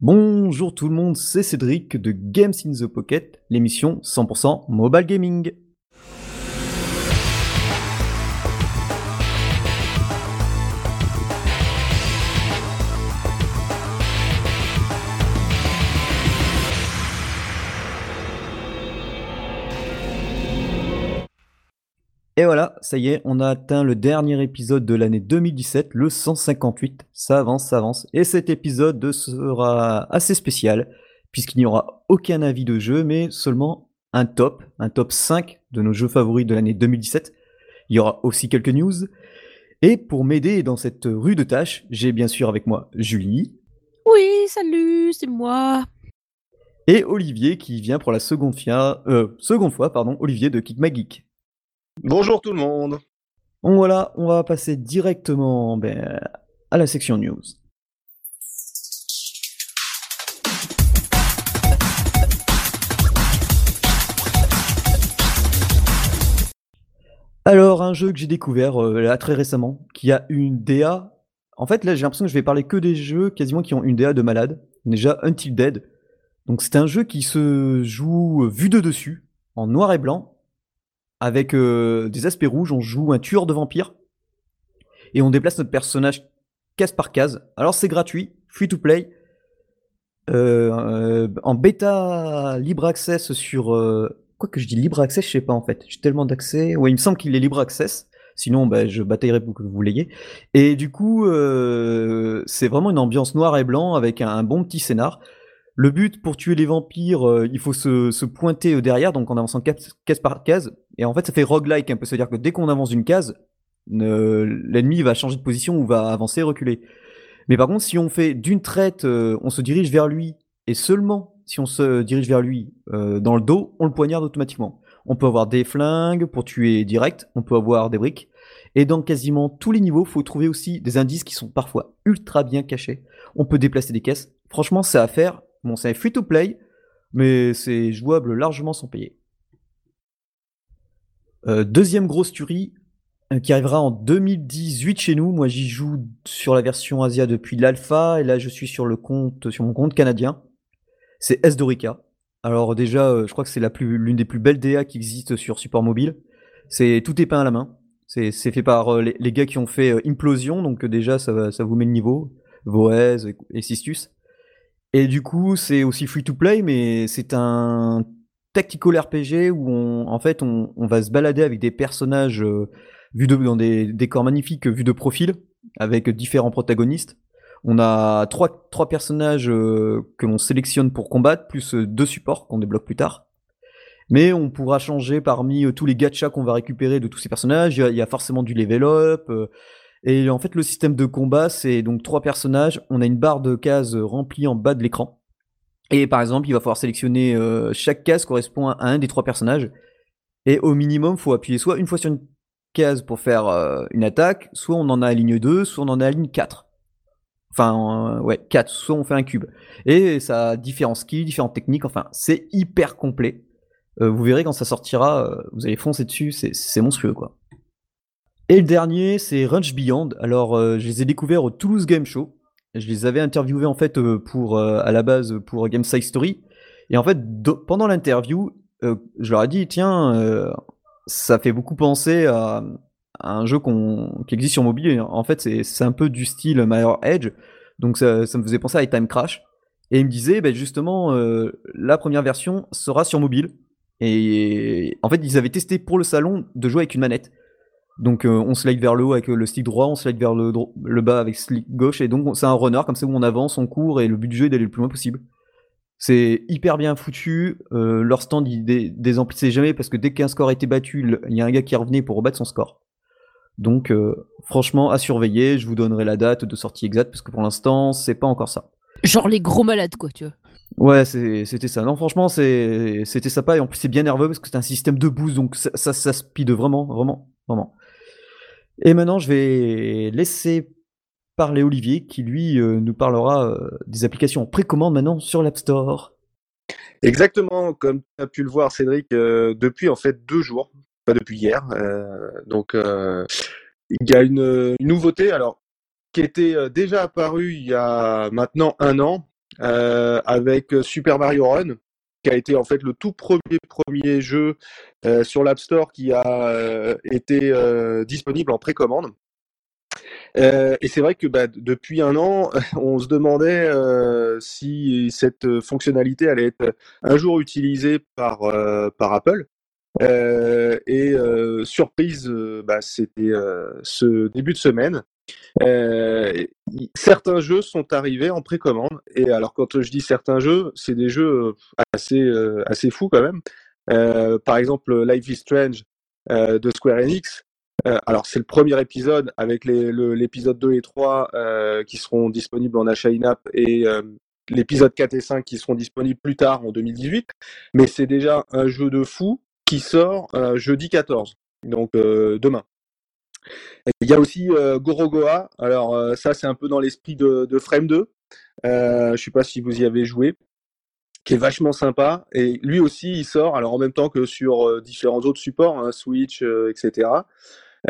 Bonjour tout le monde, c'est Cédric de Games in the Pocket, l'émission 100% mobile gaming. Et voilà, ça y est, on a atteint le dernier épisode de l'année 2017, le 158. Ça avance, ça avance. Et cet épisode sera assez spécial, puisqu'il n'y aura aucun avis de jeu, mais seulement un top, un top 5 de nos jeux favoris de l'année 2017. Il y aura aussi quelques news. Et pour m'aider dans cette rue de tâches, j'ai bien sûr avec moi Julie. Oui, salut, c'est moi. Et Olivier qui vient pour la seconde, fois, euh, seconde fois, pardon, Olivier de Kick My Geek. Bonjour tout le monde. Voilà, on va passer directement ben, à la section news. Alors, un jeu que j'ai découvert euh, très récemment, qui a une DA. En fait, là, j'ai l'impression que je vais parler que des jeux quasiment qui ont une DA de malade. Déjà, Until Dead. Donc, c'est un jeu qui se joue vu de dessus, en noir et blanc, avec euh, des aspects rouges. On joue un tueur de vampires et on déplace notre personnage case par case. Alors c'est gratuit, free to play, euh, euh, en bêta libre access sur quoi que je dis libre access, je sais pas en fait. J'ai tellement d'accès. Ouais, il me semble qu'il est libre access. Sinon, bah, je bataillerai pour que vous l'ayez. Et du coup, c'est vraiment une ambiance noir et blanc avec un bon petit scénar. Le but pour tuer les vampires, euh, il faut se, pointer euh, derrière, donc en avançant case, par case. Et en fait, ça fait roguelike un peu, c'est-à-dire que dès qu'on avance une case, l'ennemi va changer de position ou va avancer, reculer. Mais par contre, si on fait d'une traite, euh, on se dirige vers lui, et seulement si on se dirige vers lui dans le dos, on le poignarde automatiquement. On peut avoir des flingues pour tuer direct, on peut avoir des briques. Et dans quasiment tous les niveaux, il faut trouver aussi des indices qui sont parfois ultra bien cachés. On peut déplacer des caisses. Franchement, c'est à faire Bon, c'est free to play, mais c'est jouable largement sans payer. Euh, deuxième grosse tuerie euh, qui arrivera en 2018 chez nous. Moi, j'y joue sur la version Asia depuis l'alpha et là, je suis sur le compte, sur mon compte canadien. C'est S-Dorica. Alors déjà, euh, je crois que c'est l'une des plus belles DA qui existent sur support mobile. C'est tout est peint à la main. C'est fait par les, gars qui ont fait Implosion, donc déjà ça, ça vous met le niveau. Voez et Sistus. Et du coup, c'est aussi free to play, mais c'est un tactical RPG où on, en fait, on, va se balader avec des personnages euh, vus dans des décors magnifiques, vus de profil, avec différents protagonistes. On a trois, trois personnages euh, que l'on sélectionne pour combattre, plus euh, deux supports qu'on débloque plus tard. Mais on pourra changer parmi tous les gachas qu'on va récupérer de tous ces personnages. Il y, a, forcément du level up. Et en fait, le système de combat, c'est donc trois personnages. On a une barre de cases remplie en bas de l'écran. Et par exemple, il va falloir sélectionner euh, chaque case correspond à un des trois personnages. Et au minimum, il faut appuyer soit une fois sur une case pour faire euh, une attaque, soit on en a à ligne 2, soit on en a à ligne 4. Enfin, euh, ouais, 4, soit on fait un cube. Et ça a différents skills, différentes techniques, enfin, c'est hyper complet. vous verrez quand ça sortira, vous allez foncer dessus, c'est monstrueux quoi. Et le dernier, c'est Runch Beyond. Alors, je les ai découverts au Toulouse Game Show. Je les avais interviewés en fait euh, pour euh, à la base pour Game Story. Et en fait, pendant l'interview, je leur ai dit tiens, ça fait beaucoup penser à, un jeu qui existe sur mobile. En fait, c'est un peu du style Mirror Edge. Donc ça, me faisait penser à Time Crash. Et ils me disaient ben, justement, la première version sera sur mobile. Et en fait, ils avaient testé pour le salon de jouer avec une manette. Donc euh, on slide vers le haut avec le stick droit, on slide vers le, le bas avec stick gauche, et donc c'est un runner comme ça où on avance, on court, et le but du jeu est d'aller le plus loin possible. C'est hyper bien foutu, euh, leur stand il dé désemplissait jamais parce que dès qu'un score était battu, il y a un gars qui revenait pour rebattre son score. Donc euh, franchement à surveiller, je vous donnerai la date de sortie exacte parce que pour l'instant c'est pas encore ça. Genre les gros malades quoi, tu vois. Ouais, c'était ça. Non, franchement, c'était sympa et en plus c'est bien nerveux parce que c'est un système de boost, donc ça, ça, ça speed vraiment, vraiment, vraiment. Et maintenant, je vais laisser parler Olivier qui, lui, euh, nous parlera euh, des applications en précommande maintenant sur l'App Store. Exactement, comme tu as pu le voir, Cédric, euh, depuis en fait deux jours, pas depuis hier. donc, il y a une, nouveauté alors qui était déjà apparue il y a maintenant un an avec Super Mario Run, qui a été en fait le tout premier premier jeu sur l'App Store qui a été disponible en précommande. Euh, et c'est vrai que bah, depuis un an, on se demandait euh, si cette fonctionnalité allait être un jour utilisée par, euh, par Apple. et surprise, bah, c'était ce début de semaine. Certains jeux sont arrivés en précommande. Et alors, quand je dis certains jeux, c'est des jeux assez, assez fous quand même. par exemple, Life is Strange de Square Enix, euh, alors c'est le premier épisode avec l'épisode 2 et 3 euh, qui seront disponibles en achat in-app et euh, l'épisode 4 et 5 qui seront disponibles plus tard en 2018. Mais c'est déjà un jeu de fou qui sort jeudi 14, donc demain. Il y a aussi Gorogoa. Alors ça c'est un peu dans l'esprit de, de, Frame 2. je ne sais pas si vous y avez joué qui est vachement sympa. Et lui aussi, il sort, alors en même temps que sur différents autres supports, hein, Switch, etc.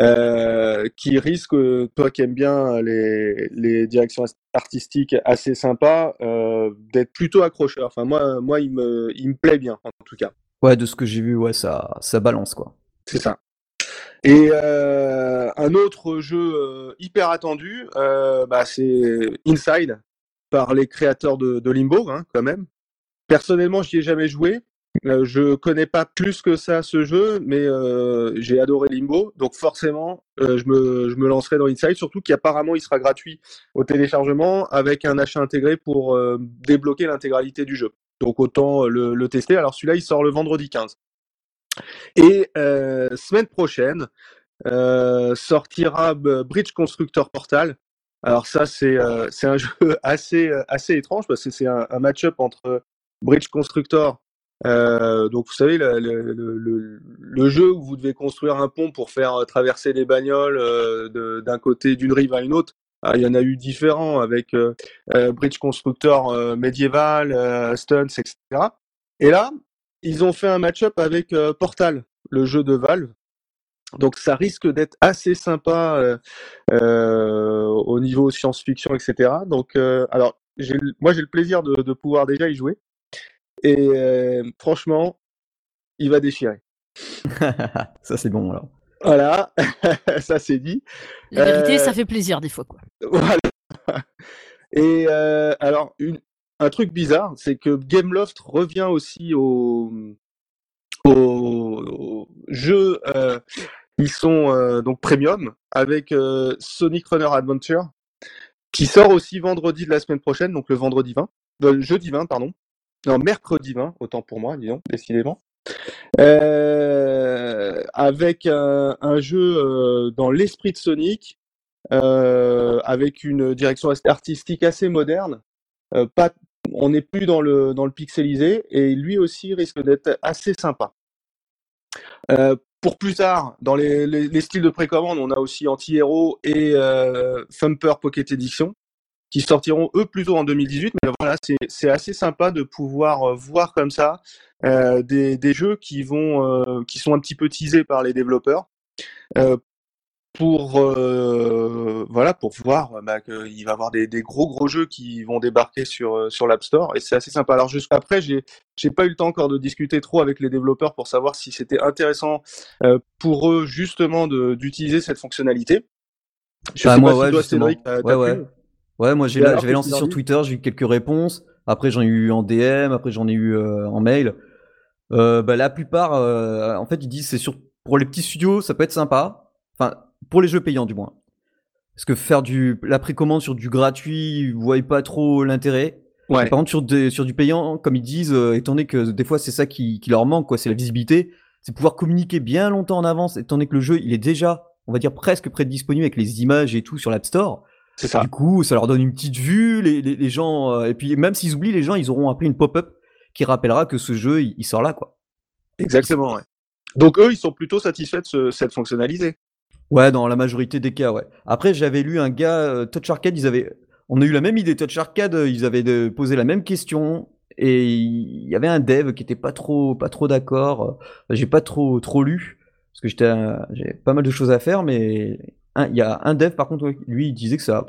Euh, qui risque, toi qui aimes bien les, les directions artistiques assez sympas, euh, d'être plutôt accrocheur. Enfin, moi, moi il, me, il me plaît bien, en tout cas. Ouais, de ce que j'ai vu, ouais, ça, ça balance, quoi. C'est ça. Et euh, un autre jeu hyper attendu, bah, c'est Inside, par les créateurs de, Limbo, hein, quand même. Personnellement, j'y ai jamais joué. Euh, je connais pas plus que ça ce jeu, mais euh, j'ai adoré Limbo, donc forcément, euh, je, me, je me lancerai dans Inside, surtout qu'apparemment il sera gratuit au téléchargement avec un achat intégré pour débloquer l'intégralité du jeu. Donc autant le, le tester. Alors celui-là, il sort le vendredi 15. Et semaine prochaine, sortira Bridge Constructor Portal. Alors ça, c'est un jeu assez assez étrange parce que c'est un, match-up entre Bridge Constructor euh, donc vous savez le, le, le, jeu où vous devez construire un pont pour faire euh, traverser les bagnoles euh, d'un côté d'une rive à une autre. Ah, il y en a eu différents avec euh, Bridge Constructor médiéval, Stunts, etc. Et là, ils ont fait un match-up avec Portal, le jeu de Valve. Donc ça risque d'être assez sympa au niveau science-fiction, etc. Donc alors moi j'ai le plaisir de, de pouvoir déjà y jouer. Et euh, franchement, il va déchirer. ça, c'est bon alors. Voilà, ça c'est dit. La vérité, ça euh, fait plaisir des fois. Quoi. Voilà. Et euh, alors, un truc bizarre, c'est que Gameloft revient aussi aux, au jeux qui sont donc premium avec Sonic Runner Adventure qui sort aussi vendredi de la semaine prochaine, donc le vendredi 20, le jeudi 20, pardon. Non, mercredi 20, autant pour moi, disons, décidément. Euh, avec un, jeu euh, dans l'esprit de Sonic, euh, avec une direction artistique assez moderne. pas, on n'est plus dans le, dans le pixelisé, et lui aussi risque d'être assez sympa. pour plus tard, dans les, les, styles de précommande, on a aussi Anti-Hero et Thumper Pocket Edition qui sortiront eux plutôt en 2018. Mais voilà, c'est assez sympa de pouvoir euh, voir comme ça euh, des, des, jeux qui vont, euh, qui sont un petit peu teasés par les développeurs. Euh, pour voilà pour voir bah, qu'il va y avoir des, des, gros gros jeux qui vont débarquer sur sur l'App Store et c'est assez sympa. Alors jusqu'après j'ai j'ai pas eu le temps encore de discuter trop avec les développeurs pour savoir si c'était intéressant pour eux justement d'utiliser cette fonctionnalité. Je bah, sais moi, pas si toi, Cédric, ouais, ouais. Ouais, moi j'avais lancé sur Twitter, j'ai eu quelques réponses. Après j'en ai eu en DM, après j'en ai eu euh, en mail. Euh, bah, la plupart, euh, en fait, ils disent c'est sur pour les petits studios, ça peut être sympa. Enfin, pour les jeux payants du moins. Parce que faire du la précommande sur du gratuit, vous voyez pas trop l'intérêt. Ouais. Par contre, sur, des, sur du payant, comme ils disent, étant donné que des fois c'est ça qui, qui leur manque, quoi, c'est la visibilité, c'est pouvoir communiquer bien longtemps en avance, étant donné que le jeu il est déjà, on va dire presque prêt disponible avec les images et tout sur l'App Store. C'est ça. Du coup, ça leur donne une petite vue. Les, les, les gens, euh, et puis même s'ils oublient, les gens, ils auront appris une pop-up qui rappellera que ce jeu, il, sort là, quoi. Exactement. Ouais. Donc eux, ils sont plutôt satisfaits de cette fonctionnalité. Ouais, dans la majorité des cas, ouais. Après, j'avais lu un gars euh, Touch Arcade, ils avaient, on a eu la même idée Touch Arcade, euh, ils avaient posé la même question et il y avait un dev qui était pas trop, pas trop d'accord. J'ai pas trop, trop lu parce que j'étais, j'ai pas mal de choses à faire, mais il y a un dev, par contre, lui, il disait que ça,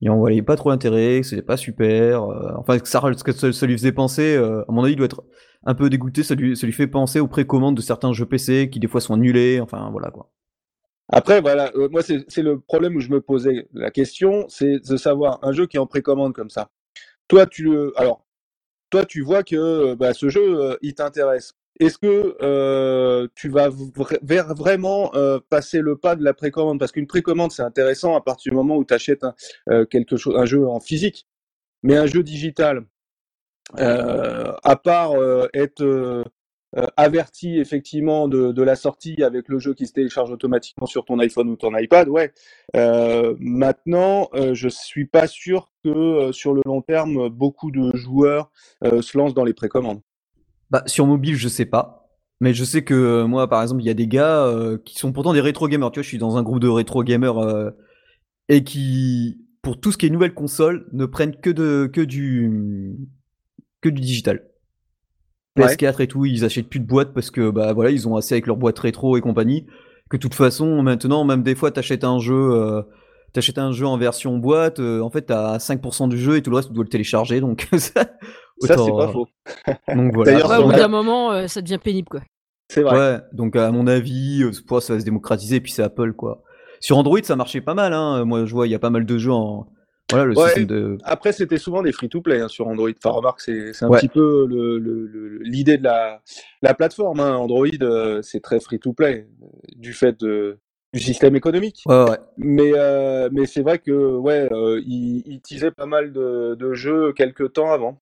Il en voyait pas trop l'intérêt, que c'était pas super. euh, enfin, que ça, ce que ça, lui faisait penser, euh, à mon avis, il doit être un peu dégoûté. Ça lui fait penser aux précommandes de certains jeux PC qui des fois sont annulés. Enfin, voilà quoi. Après, voilà, euh, moi, c'est le problème où je me posais la question, c'est de savoir un jeu qui est en précommande comme ça. Toi, tu le, alors, toi, tu vois que euh, bah, ce jeu, euh, il t'intéresse. Est-ce que euh, tu vas vraiment euh, passer le pas de la précommande? Parce qu'une précommande, c'est intéressant à partir du moment où tu achètes un, euh, quelque chose, un jeu en physique. Mais un jeu digital, euh, à part euh, être euh, euh, averti effectivement de, la sortie avec le jeu qui se télécharge automatiquement sur ton iPhone ou ton iPad, ouais. Euh, maintenant, euh, je suis pas sûr que euh, sur le long terme, beaucoup de joueurs euh, se lancent dans les précommandes. Bah, sur mobile, je sais pas. Mais je sais que euh, moi, par exemple, il y a des gars euh, qui sont pourtant des rétro gamers. Tu vois, je suis dans un groupe de rétro gamers euh, et qui, pour tout ce qui est nouvelle console, ne prennent que de que du que du digital. Ouais. PS4 et tout, ils achètent plus de boîtes parce que bah voilà, ils ont assez avec leurs boîtes rétro et compagnie. Que de toute façon, maintenant, même des fois, t'achètes un jeu, euh, t'achètes un jeu en version boîte, euh, en fait, t'as 5% du jeu et tout le reste, tu dois le télécharger. Donc ça, Ça, c'est pas faux. Donc voilà. D'ailleurs, Ouais, au bout d'un moment, euh, ça devient pénible, quoi. C'est vrai. Ouais, donc à mon avis, euh, pour ça va se démocratiser, puis c'est Apple quoi. Sur Android, ça marchait pas mal, hein. Moi, je vois, il y a pas mal de jeux en. Voilà, le Ouais. système de. Après, c'était souvent des free-to-play hein, sur Android. Enfin, remarque, c'est c'est un Ouais. petit peu le- le- le- l'idée de la, la plateforme. hein. Android, euh, c'est très free-to-play euh, du fait de, du système économique. Ouais, ouais. Mais, euh, mais c'est vrai que ouais, euh, il, il teasait pas mal de, de jeux quelques temps avant.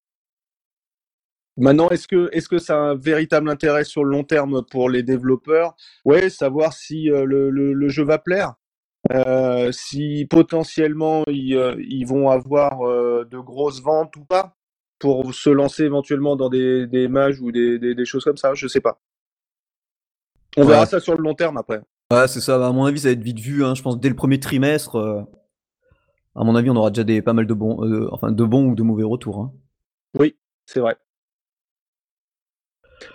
Maintenant, est-ce que est-ce que ça a un véritable intérêt sur le long terme pour les développeurs? Ouais, savoir si euh, le, le, le jeu va plaire, euh, si potentiellement ils, euh, ils vont avoir euh, de grosses ventes ou pas, pour se lancer éventuellement dans des, des mages ou des, des, des choses comme ça, je sais pas. On Ouais. verra ça sur le long terme après. Ouais, c'est ça. À mon avis, ça va être vite vu. Hein. Je pense dès le premier trimestre. euh, À mon avis, on aura déjà des pas mal de bons, enfin de bons ou de mauvais retours. Hein. Oui, c'est vrai.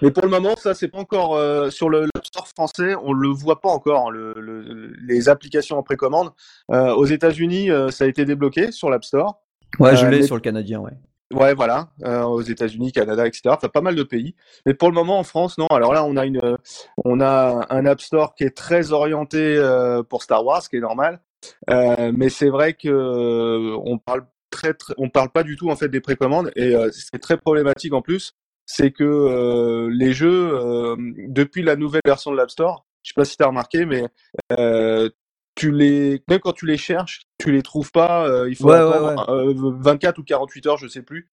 Mais pour le moment, ça, c'est pas encore euh, sur le l'App Store français, on le voit pas encore, hein, le, le- les applications en précommande. Euh, aux États-Unis, euh, ça a été débloqué sur l'App Store. Ouais, je Euh, l'ai mais- sur le canadien, ouais. Ouais, voilà, euh, aux États-Unis, Canada, etc. Enfin, pas mal de pays. Mais pour le moment, en France, non. Alors là, on a une, euh, on a un App Store qui est très orienté euh, pour Star Wars, ce qui est normal. Euh, mais c'est vrai que euh, on parle très, très, on parle pas du tout en fait des précommandes et euh, c'est très problématique en plus. C'est que euh, les jeux, euh, depuis la nouvelle version de l'App Store, je sais pas si tu as remarqué, mais euh, tu les, même quand tu les cherches, tu les trouves pas. il faut Ouais, ouais, attendre euh, 24 ou 48 heures, je sais plus,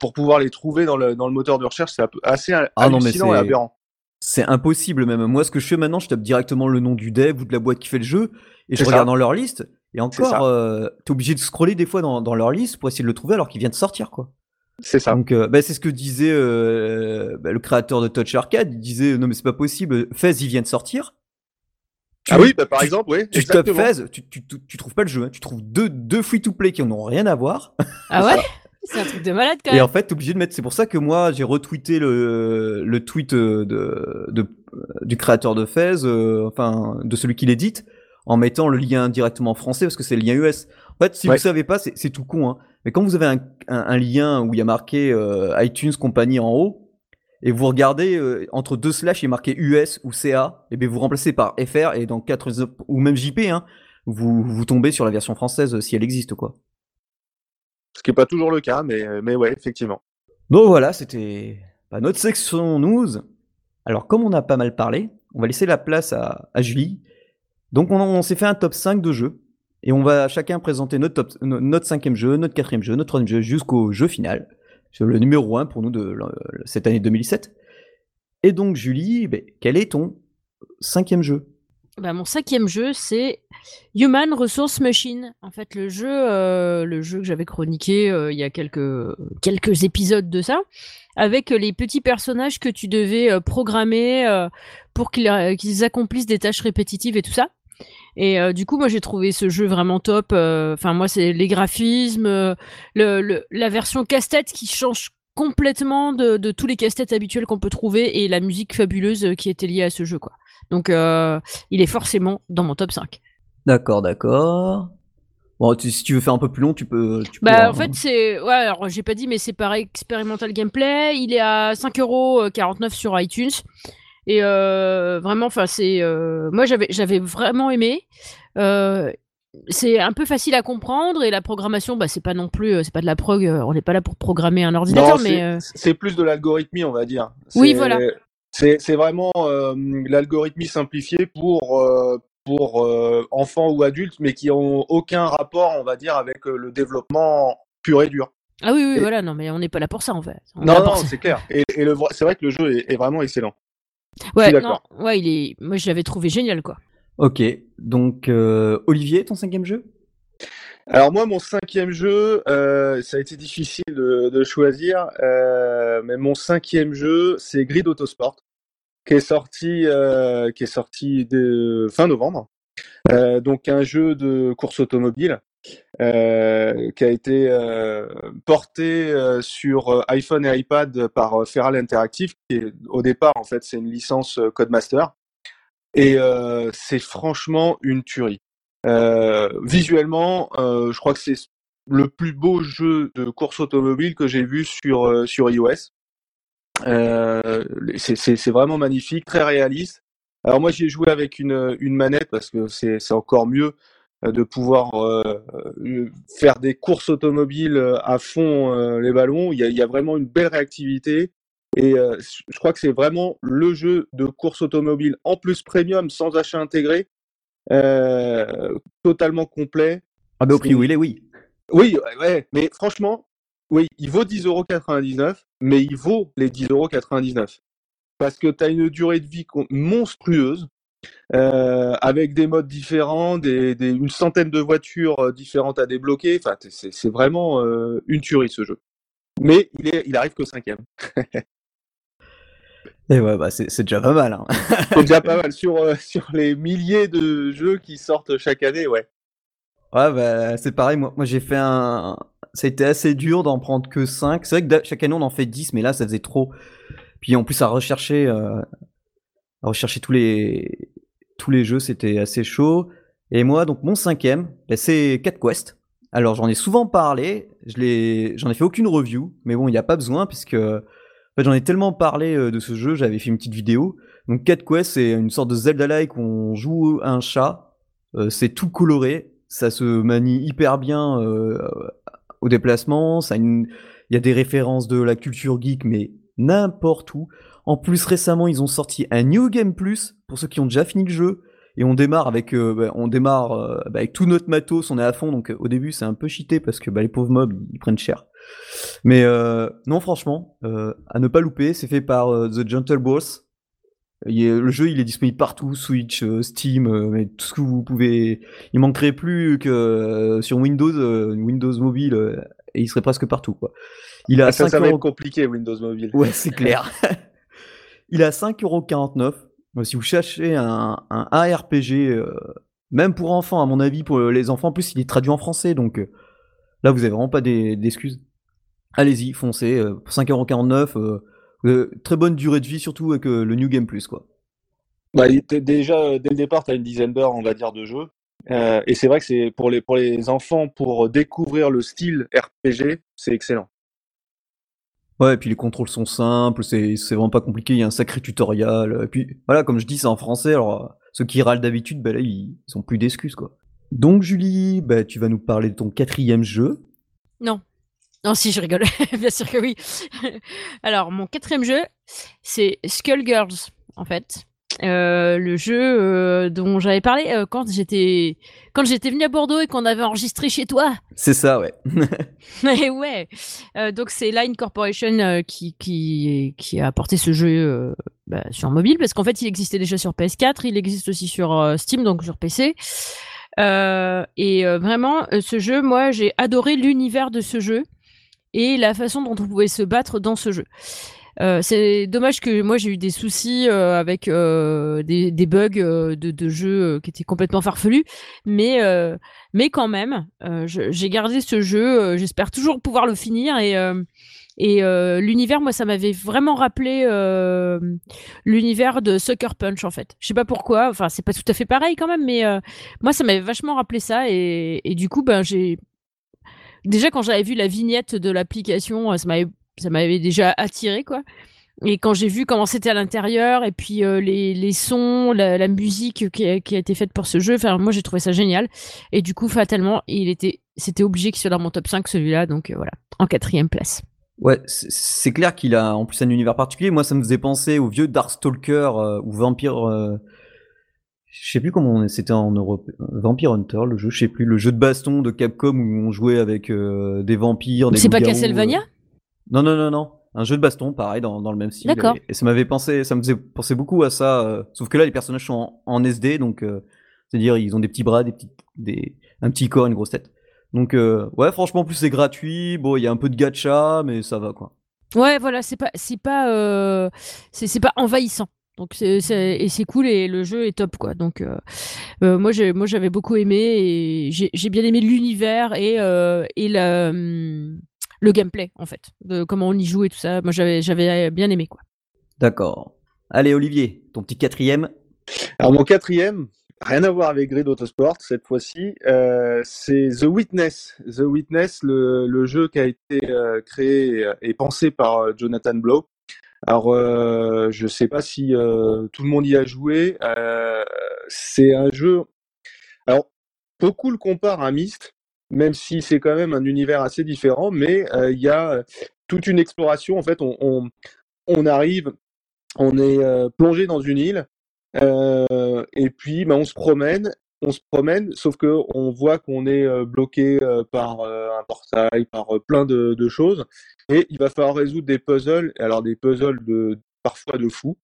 pour pouvoir les trouver dans le, dans le moteur de recherche. C'est assez Ah non, et c'est- aberrant. C'est impossible même. Moi, ce que je fais maintenant, je tape directement le nom du dev ou de la boîte qui fait le jeu et je ça. regarde dans leur liste. Et encore, t'es obligé de scroller des fois dans, dans leur liste pour essayer de le trouver alors qu'il vient de sortir, quoi. C'est ça. Donc, euh, bah, c'est ce que disait euh, bah, le créateur de Touch Arcade. Il disait non mais c'est pas possible. Fez, il vient de sortir. Tu- Ah oui, bah, par tu- exemple, oui. Tu tapes. Fez, tu, tu, tu, tu trouves pas le jeu. hein. Tu trouves deux, deux free-to-play qui n'ont rien à voir. Ah ouais? C'est un truc de malade, quand Et même. en fait, t'es obligé de mettre. C'est pour ça que moi, j'ai retweeté le, le tweet euh, de, de, du créateur de Fez, euh, enfin, de celui qui l'édite, en mettant le lien directement en français parce que c'est le lien US. En fait, si Ouais. vous savez pas, c'est c'est tout con, hein. Mais quand vous avez un, un, un lien où il y a marqué euh, iTunes compagnie en haut, et vous regardez euh, entre deux slash, il est marqué US ou CA, et bien vous remplacez par FR et dans 4 ou même JP, hein, vous, vous tombez sur la version française euh, si elle existe, quoi. Ce qui n'est pas toujours le cas, mais, mais ouais, effectivement. Donc voilà, c'était bah, notre section news. Alors comme on a pas mal parlé, on va laisser la place à, à Julie. Donc on, on s'est fait un top 5 de jeux. Et on va chacun présenter notre, cinquième jeu, notre quatrième jeu, notre troisième jeu, jusqu'au jeu final. Le numéro 1 pour nous de le- cette année 2017. Et donc Julie, ben, quel est ton cinquième jeu? Bah, mon cinquième jeu, c'est Human Resource Machine. En fait, le jeu, euh, le jeu que j'avais chroniqué euh, il y a quelques, épisodes de ça, avec euh, les petits personnages que tu devais euh, programmer euh, pour euh, qu'ils accomplissent des tâches répétitives et tout ça. Et euh, du coup, moi, j'ai trouvé ce jeu vraiment top. euh, Enfin, moi, c'est les graphismes, euh, le, le- la version casse-tête qui change complètement de, de tous les casse-têtes habituels qu'on peut trouver et la musique fabuleuse qui était liée à ce jeu, quoi. Donc, il est forcément dans mon top 5. D'accord, d'accord. Bon, si tu veux faire un peu plus long, tu peux. Tu bah, en fait, hein. c'est. Ouais, alors j'ai pas dit, mais c'est pareil, expérimental gameplay. Il est à 5,49€ sur iTunes. Et euh, vraiment, enfin, c'est. Euh, moi, j'avais, j'avais vraiment aimé. Euh, c'est un peu facile à comprendre et la programmation, bah, c'est pas non plus, c'est pas de la prog. on n'est pas là pour programmer un ordinateur, mais. C'est plus de l'algorithmie, on va dire. Oui, voilà. C'est vraiment l'algorithmie simplifiée pour pour euh, enfants ou adultes, mais qui ont aucun rapport, on va dire, avec euh, le développement pur et dur. Ah oui, oui, voilà, non, mais on n'est pas là pour ça en fait. non, non, c'est clair. Et, c'est vrai que le jeu est, vraiment excellent. Ouais, non, ouais, il est. Moi, je l'avais trouvé génial, quoi. Ok, donc euh, Olivier, ton cinquième jeu? Alors moi, mon cinquième jeu, ça a été difficile de, choisir, mais mon cinquième jeu, c'est Grid Autosport qui est sorti, euh, qui est sorti de fin novembre. Euh, donc un jeu de course automobile euh, qui a été euh, porté euh, sur iPhone et iPad par Feral Interactive, qui au départ en fait c'est une licence Codemaster, et c'est franchement une tuerie. visuellement, je crois que c'est le plus beau jeu de course automobile que j'ai vu sur sur iOS. C'est vraiment magnifique, très réaliste. Alors moi j'y ai joué avec une, manette parce que c'est encore mieux de pouvoir euh, faire des courses automobiles à fond les ballons. Il y, a, il y, a, vraiment une belle réactivité et je crois que c'est vraiment le jeu de course automobile en plus premium sans achat intégré, totalement complet. Ah ben au prix où il est, oui. Oui, ouais, mais franchement, oui, il vaut 10,99€, mais il vaut les 10,99€. Parce que tu as une durée de vie monstrueuse, euh, avec des modes différents, des, une centaine de voitures euh, différentes à débloquer. Enfin, c'est vraiment euh, une tuerie ce jeu. Mais il, est, il arrive que cinquième. Et ouais, bah c'est déjà pas mal. Hein. c'est déjà pas mal sur, sur les milliers de jeux qui sortent chaque année, ouais. Ouais, bah c'est pareil. Moi, moi j'ai fait un, ça a été assez dur d'en prendre que 5. C'est vrai que chaque année on en fait 10, mais là ça faisait trop. Puis en plus à rechercher, euh, à rechercher tous les, tous les jeux, c'était assez chaud. Et moi, donc mon cinquième, bah, c'est Cat Quest. Alors j'en ai souvent parlé, je l'ai, j'en ai fait aucune review, mais bon, il n'y a pas besoin puisque j'en ai tellement parlé euh, de ce jeu, j'avais fait une petite vidéo. Donc Cat Quest, c'est une sorte de Zelda-like où on joue un chat. Euh, c'est tout coloré, ça se manie hyper bien euh, au déplacement. Ça il y a des références de la culture geek, mais n'importe où. En plus, récemment, ils ont sorti un New Game Plus pour ceux qui ont déjà fini le jeu. Et on démarre avec, euh, bah, on démarre euh, bah, avec tout notre matos, on est à fond. Donc au début, c'est un peu cheaté parce que bah, les pauvres mobs, ils prennent cher. Mais euh, non, franchement, à ne pas louper, c'est fait par The Gentle Boss. le jeu, il est disponible partout, Switch, Steam, mais tout ce que vous pouvez. Il manquerait plus que sur Windows, Windows mobile, et il serait presque partout, quoi. Il a ah, ça, va être compliqué, Windows mobile. Ouais, c'est clair. il a 5,49€. Si vous cherchez un, un ARPG, même pour enfants, à mon avis, pour les enfants, en plus, il est traduit en français, donc là, vous avez vraiment pas d'excuses. Allez-y, foncez. pour 5,49€. Euh, très bonne durée de vie, surtout avec euh, le New Game Plus, quoi. Bah, déjà, euh, dès le départ, tu as une dizaine d'heures, on va dire, de jeu. et c'est vrai que c'est pour les, pour les enfants, pour découvrir le style RPG, c'est excellent. Ouais, et puis les contrôles sont simples, c'est vraiment pas compliqué, il y a un sacré tutoriel. Et puis voilà, comme je dis, c'est en français, alors ceux qui râlent d'habitude, bah là, ils, ont plus d'excuses, quoi. Donc Julie, bah, tu vas nous parler de ton quatrième jeu. Non, non, si, je rigole. Bien sûr que oui. Alors, mon quatrième jeu, c'est Skullgirls, en fait. Euh, le jeu euh, dont j'avais parlé euh, quand j'étais quand j'étais venu à Bordeaux et qu'on avait enregistré chez toi. C'est ça, ouais. et ouais. donc c'est Line Corporation qui, qui qui a apporté ce jeu bah, sur mobile parce qu'en fait il existait déjà sur PS4, il existe aussi sur Steam donc sur PC. et vraiment ce jeu, moi j'ai adoré l'univers de ce jeu et la façon dont on pouvait se battre dans ce jeu. Euh, c'est dommage que moi j'ai eu des soucis euh, avec euh, des, bugs de, de jeu qui étaient complètement farfelus, mais mais quand même, j'ai gardé ce jeu. J'espère toujours pouvoir le finir et Et l'univers, moi, ça m'avait vraiment rappelé l'univers de Sucker Punch, en fait. Je sais pas pourquoi. Enfin, c'est pas tout à fait pareil quand même, mais moi, ça m'avait vachement rappelé ça. Et, et du coup, ben, j'ai déjà quand j'avais vu la vignette de l'application, ça m'avait ça m'avait déjà attiré, quoi. Et quand j'ai vu comment c'était à l'intérieur, et puis euh, les, les, sons, la, la musique qui a, qui a, été faite pour ce jeu, enfin, moi j'ai trouvé ça génial. Et du coup, fatalement, il était, c'était obligé qu'il soit dans mon top 5 celui-là, donc euh, voilà, en quatrième place. Ouais, c'est clair qu'il a en plus un univers particulier. Moi, ça me faisait penser au vieux Darkstalker euh, ou Vampire. Euh, je sais plus comment c'était en Europe. Vampire Hunter, le jeu, je sais plus. Le jeu de baston de Capcom où on jouait avec des vampires. C'est pas Castlevania? Non, non, non, non un jeu de baston, pareil, dans, dans le même style. D'accord. Et, ça m'avait pensé, ça me faisait penser beaucoup à ça. Euh, sauf que là, les personnages sont en, en SD, donc euh, c'est-à-dire ils ont des petits bras, des petits, des, un petit corps, une grosse tête. Donc euh, ouais, franchement, plus c'est gratuit. Bon, il y a un peu de gacha, mais ça va quoi. Ouais, voilà, c'est pas, c'est pas, euh, c'est pas envahissant. Donc c'est, et c'est cool et le jeu est top quoi. Donc moi j'ai, moi j'avais beaucoup aimé et j'ai, j'ai bien aimé l'univers et et la hum, le gameplay en fait, de comment on y joue et tout ça. Moi j'avais j'avais bien aimé quoi. D'accord. Allez Olivier, ton petit quatrième. Alors mon quatrième, rien à voir avec Grid Autosport cette fois-ci, euh, c'est The Witness. The Witness, le, le jeu qui a été euh, créé et pensé par euh, Jonathan Blow. Alors euh, je sais pas si euh, tout le monde y a joué. Euh, c'est un jeu. Alors beaucoup le comparent à Myst même si c'est quand même un univers assez différent, mais euh, il y a toute une exploration. En fait, on, arrive, on est euh, plongé dans une île, euh, et puis ben, on se promène, on se promène, sauf que on voit qu'on est bloqué par un portail, par plein de, choses, et il va falloir résoudre des puzzles. Alors des puzzles de parfois de fous.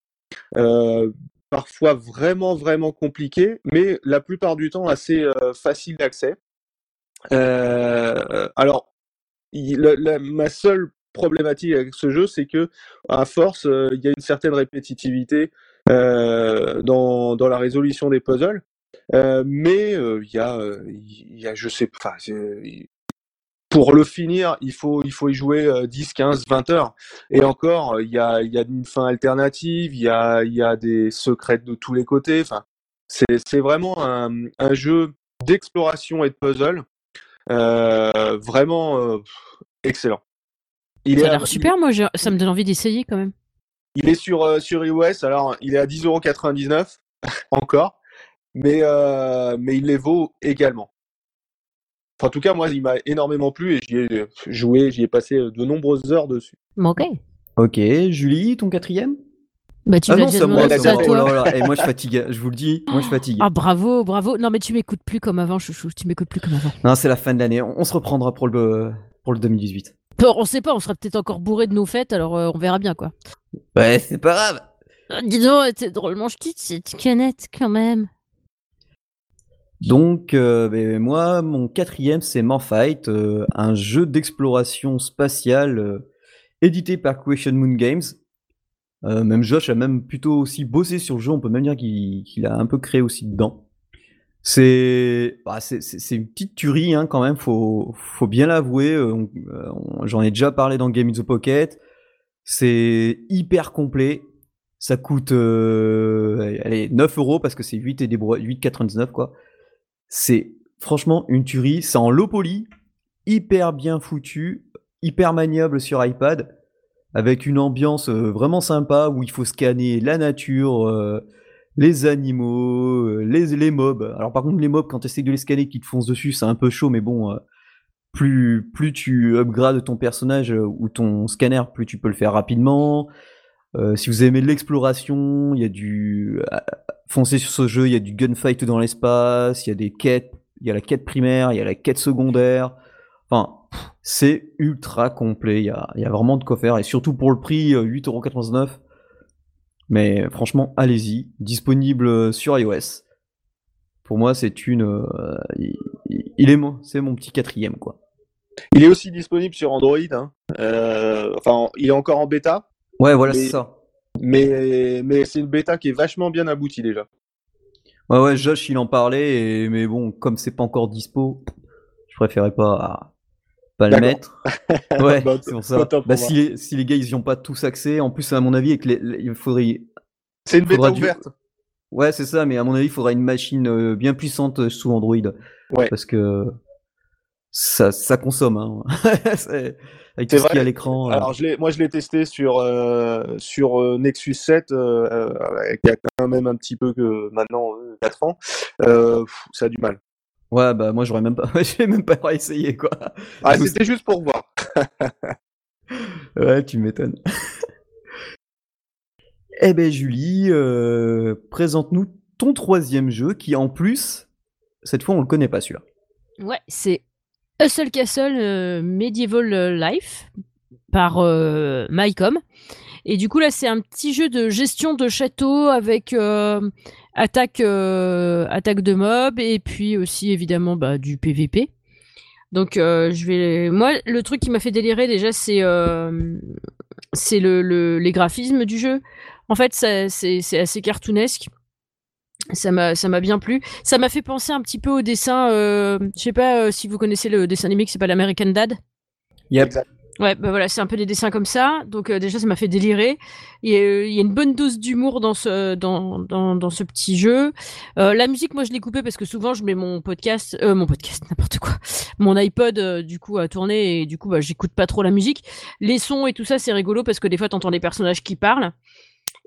parfois vraiment vraiment compliqués, mais la plupart du temps assez euh, facile d'accès. Euh, alors, ma seule problématique avec ce jeu, c'est que à force, euh, il y a une certaine répétitivité euh, dans, dans la résolution des puzzles. Mais il y a, il y a, je sais pas, pour le finir, il faut, il faut y jouer 10, 15, 20 heures. Et encore, il y a, il y a une fin alternative, il y a, il y a des secrets de tous les côtés. Enfin, c'est vraiment un, un jeu d'exploration et de puzzle vraiment euh, excellent. Il ça a l'air super, moi ça me donne envie d'essayer quand même. Il est sur, euh, sur iOS, alors il est à 10,99€ encore, mais, euh, mais il les vaut également. Enfin, en tout cas, moi, il m'a énormément plu et j'y ai joué, j'y ai passé de nombreuses heures dessus. Ok. Ok, Julie, ton quatrième? Bah, tu ah non, moi, ça, oh là là. Et moi, je fatigue, je vous le dis, moi, je fatigue. Ah, bravo, bravo. Non, mais tu m'écoutes plus comme avant, chouchou. Tu m'écoutes plus comme avant. Non, c'est la fin de l'année. On, se reprendra pour le, pour le 2018. On sait pas, on sera peut-être encore bourré de nos fêtes, alors euh, on verra bien, quoi. Ouais, c'est pas grave. Ah, dis donc, t'es drôlement ch'tite, cette canette, quand même. Donc, euh, ben, moi, mon quatrième, c'est Manfight, euh, un jeu d'exploration spatiale euh, édité par Question Moon Games. Euh, même Josh a même plutôt aussi bossé sur le jeu, on peut même dire qu'il qu a un peu créé aussi dedans. C'est bah, une petite tuerie hein, quand même, faut, faut bien l'avouer. Euh, euh, j'en ai déjà parlé dans Game in the Pocket. C'est hyper complet. Ça coûte allez, 9 euros parce que c'est 8 et des 8,99 quoi. C'est franchement une tuerie. C'est en low poly, hyper bien foutu, hyper maniable sur iPad avec une ambiance euh, vraiment sympa où il faut scanner la nature, euh, les animaux, euh, les, mobs. Alors par contre les mobs quand tu essaies de les scanner qui te foncent dessus c'est un peu chaud mais bon plus, plus tu upgrades ton personnage ou ton scanner plus tu peux le faire rapidement. si vous aimez l'exploration, il y a du foncez sur ce jeu, il y a du gunfight dans l'espace, il y a des quêtes, il y a la quête primaire, il y a la quête secondaire. Enfin, c'est ultra complet. Il y a, y a, vraiment de quoi faire. Et surtout pour le prix, 8,99€. Euh, Mais franchement, allez-y. Disponible sur iOS. Pour moi, c'est une. Euh, il, est c'est mon petit quatrième, quoi. Il est aussi disponible sur Android. Hein. Euh, enfin, il est encore en bêta. Ouais, voilà, c'est ça. Mais, mais c'est une bêta qui est vachement bien aboutie déjà. Ouais, ouais, Josh, il en parlait, et, mais bon, comme c'est pas encore dispo, je préférais pas pas le mettre. Ouais, Bah, c'est pour ça. pour Bah, si, les, si les gars ils y ont pas tous accès, en plus à mon avis, avec les- les- il faudrait. C'est une bêta du- ouverte. Ouais, c'est ça, mais à mon avis, il faudra une machine euh, bien puissante sous Android. Ouais. Parce que ça, ça consomme. Hein. Avec tout ce qu'il y a à l'écran. euh. Alors, je moi, je l'ai testé sur, euh, sur euh, Nexus 7, euh, euh, avec- il y a quand même un petit peu que maintenant, euh, 4 ans. Euh, ça a du mal. Ouais, bah moi j'aurais même pas, j'ai même pas essayé quoi. Ah, c'était juste pour voir. Ouais, tu m'étonnes. eh ben Julie, euh, présente-nous ton troisième jeu qui en plus, cette fois on le connaît pas celui-là. Ouais, c'est Hustle Castle euh, Medieval Life par euh, Mycom. Et du coup, là, c'est un petit jeu de gestion de château avec euh, attaque, euh, attaque de mobs et puis aussi, évidemment, bah, du PVP. Donc, euh, je vais. Moi, le truc qui m'a fait délirer déjà, c'est euh, c'est le, le- les graphismes du jeu. En fait, ça- c'est c'est assez cartoonesque. Ça m'a ça m'a bien plu. Ça m'a fait penser un petit peu au dessin. Euh, je sais pas euh, si vous connaissez le dessin animé qui s'appelle American Dad. Yep. Exact. Ouais, bah voilà, c'est un peu des dessins comme ça. Donc euh, déjà, ça m'a fait délirer. Il y, a, il y a une bonne dose d'humour dans ce dans, dans, dans ce petit jeu. Euh, la musique, moi, je l'ai coupée parce que souvent, je mets mon podcast, euh, mon podcast, n'importe quoi, mon iPod euh, du coup à tourner et du coup, bah, j'écoute pas trop la musique. Les sons et tout ça, c'est rigolo parce que des fois, t'entends des personnages qui parlent.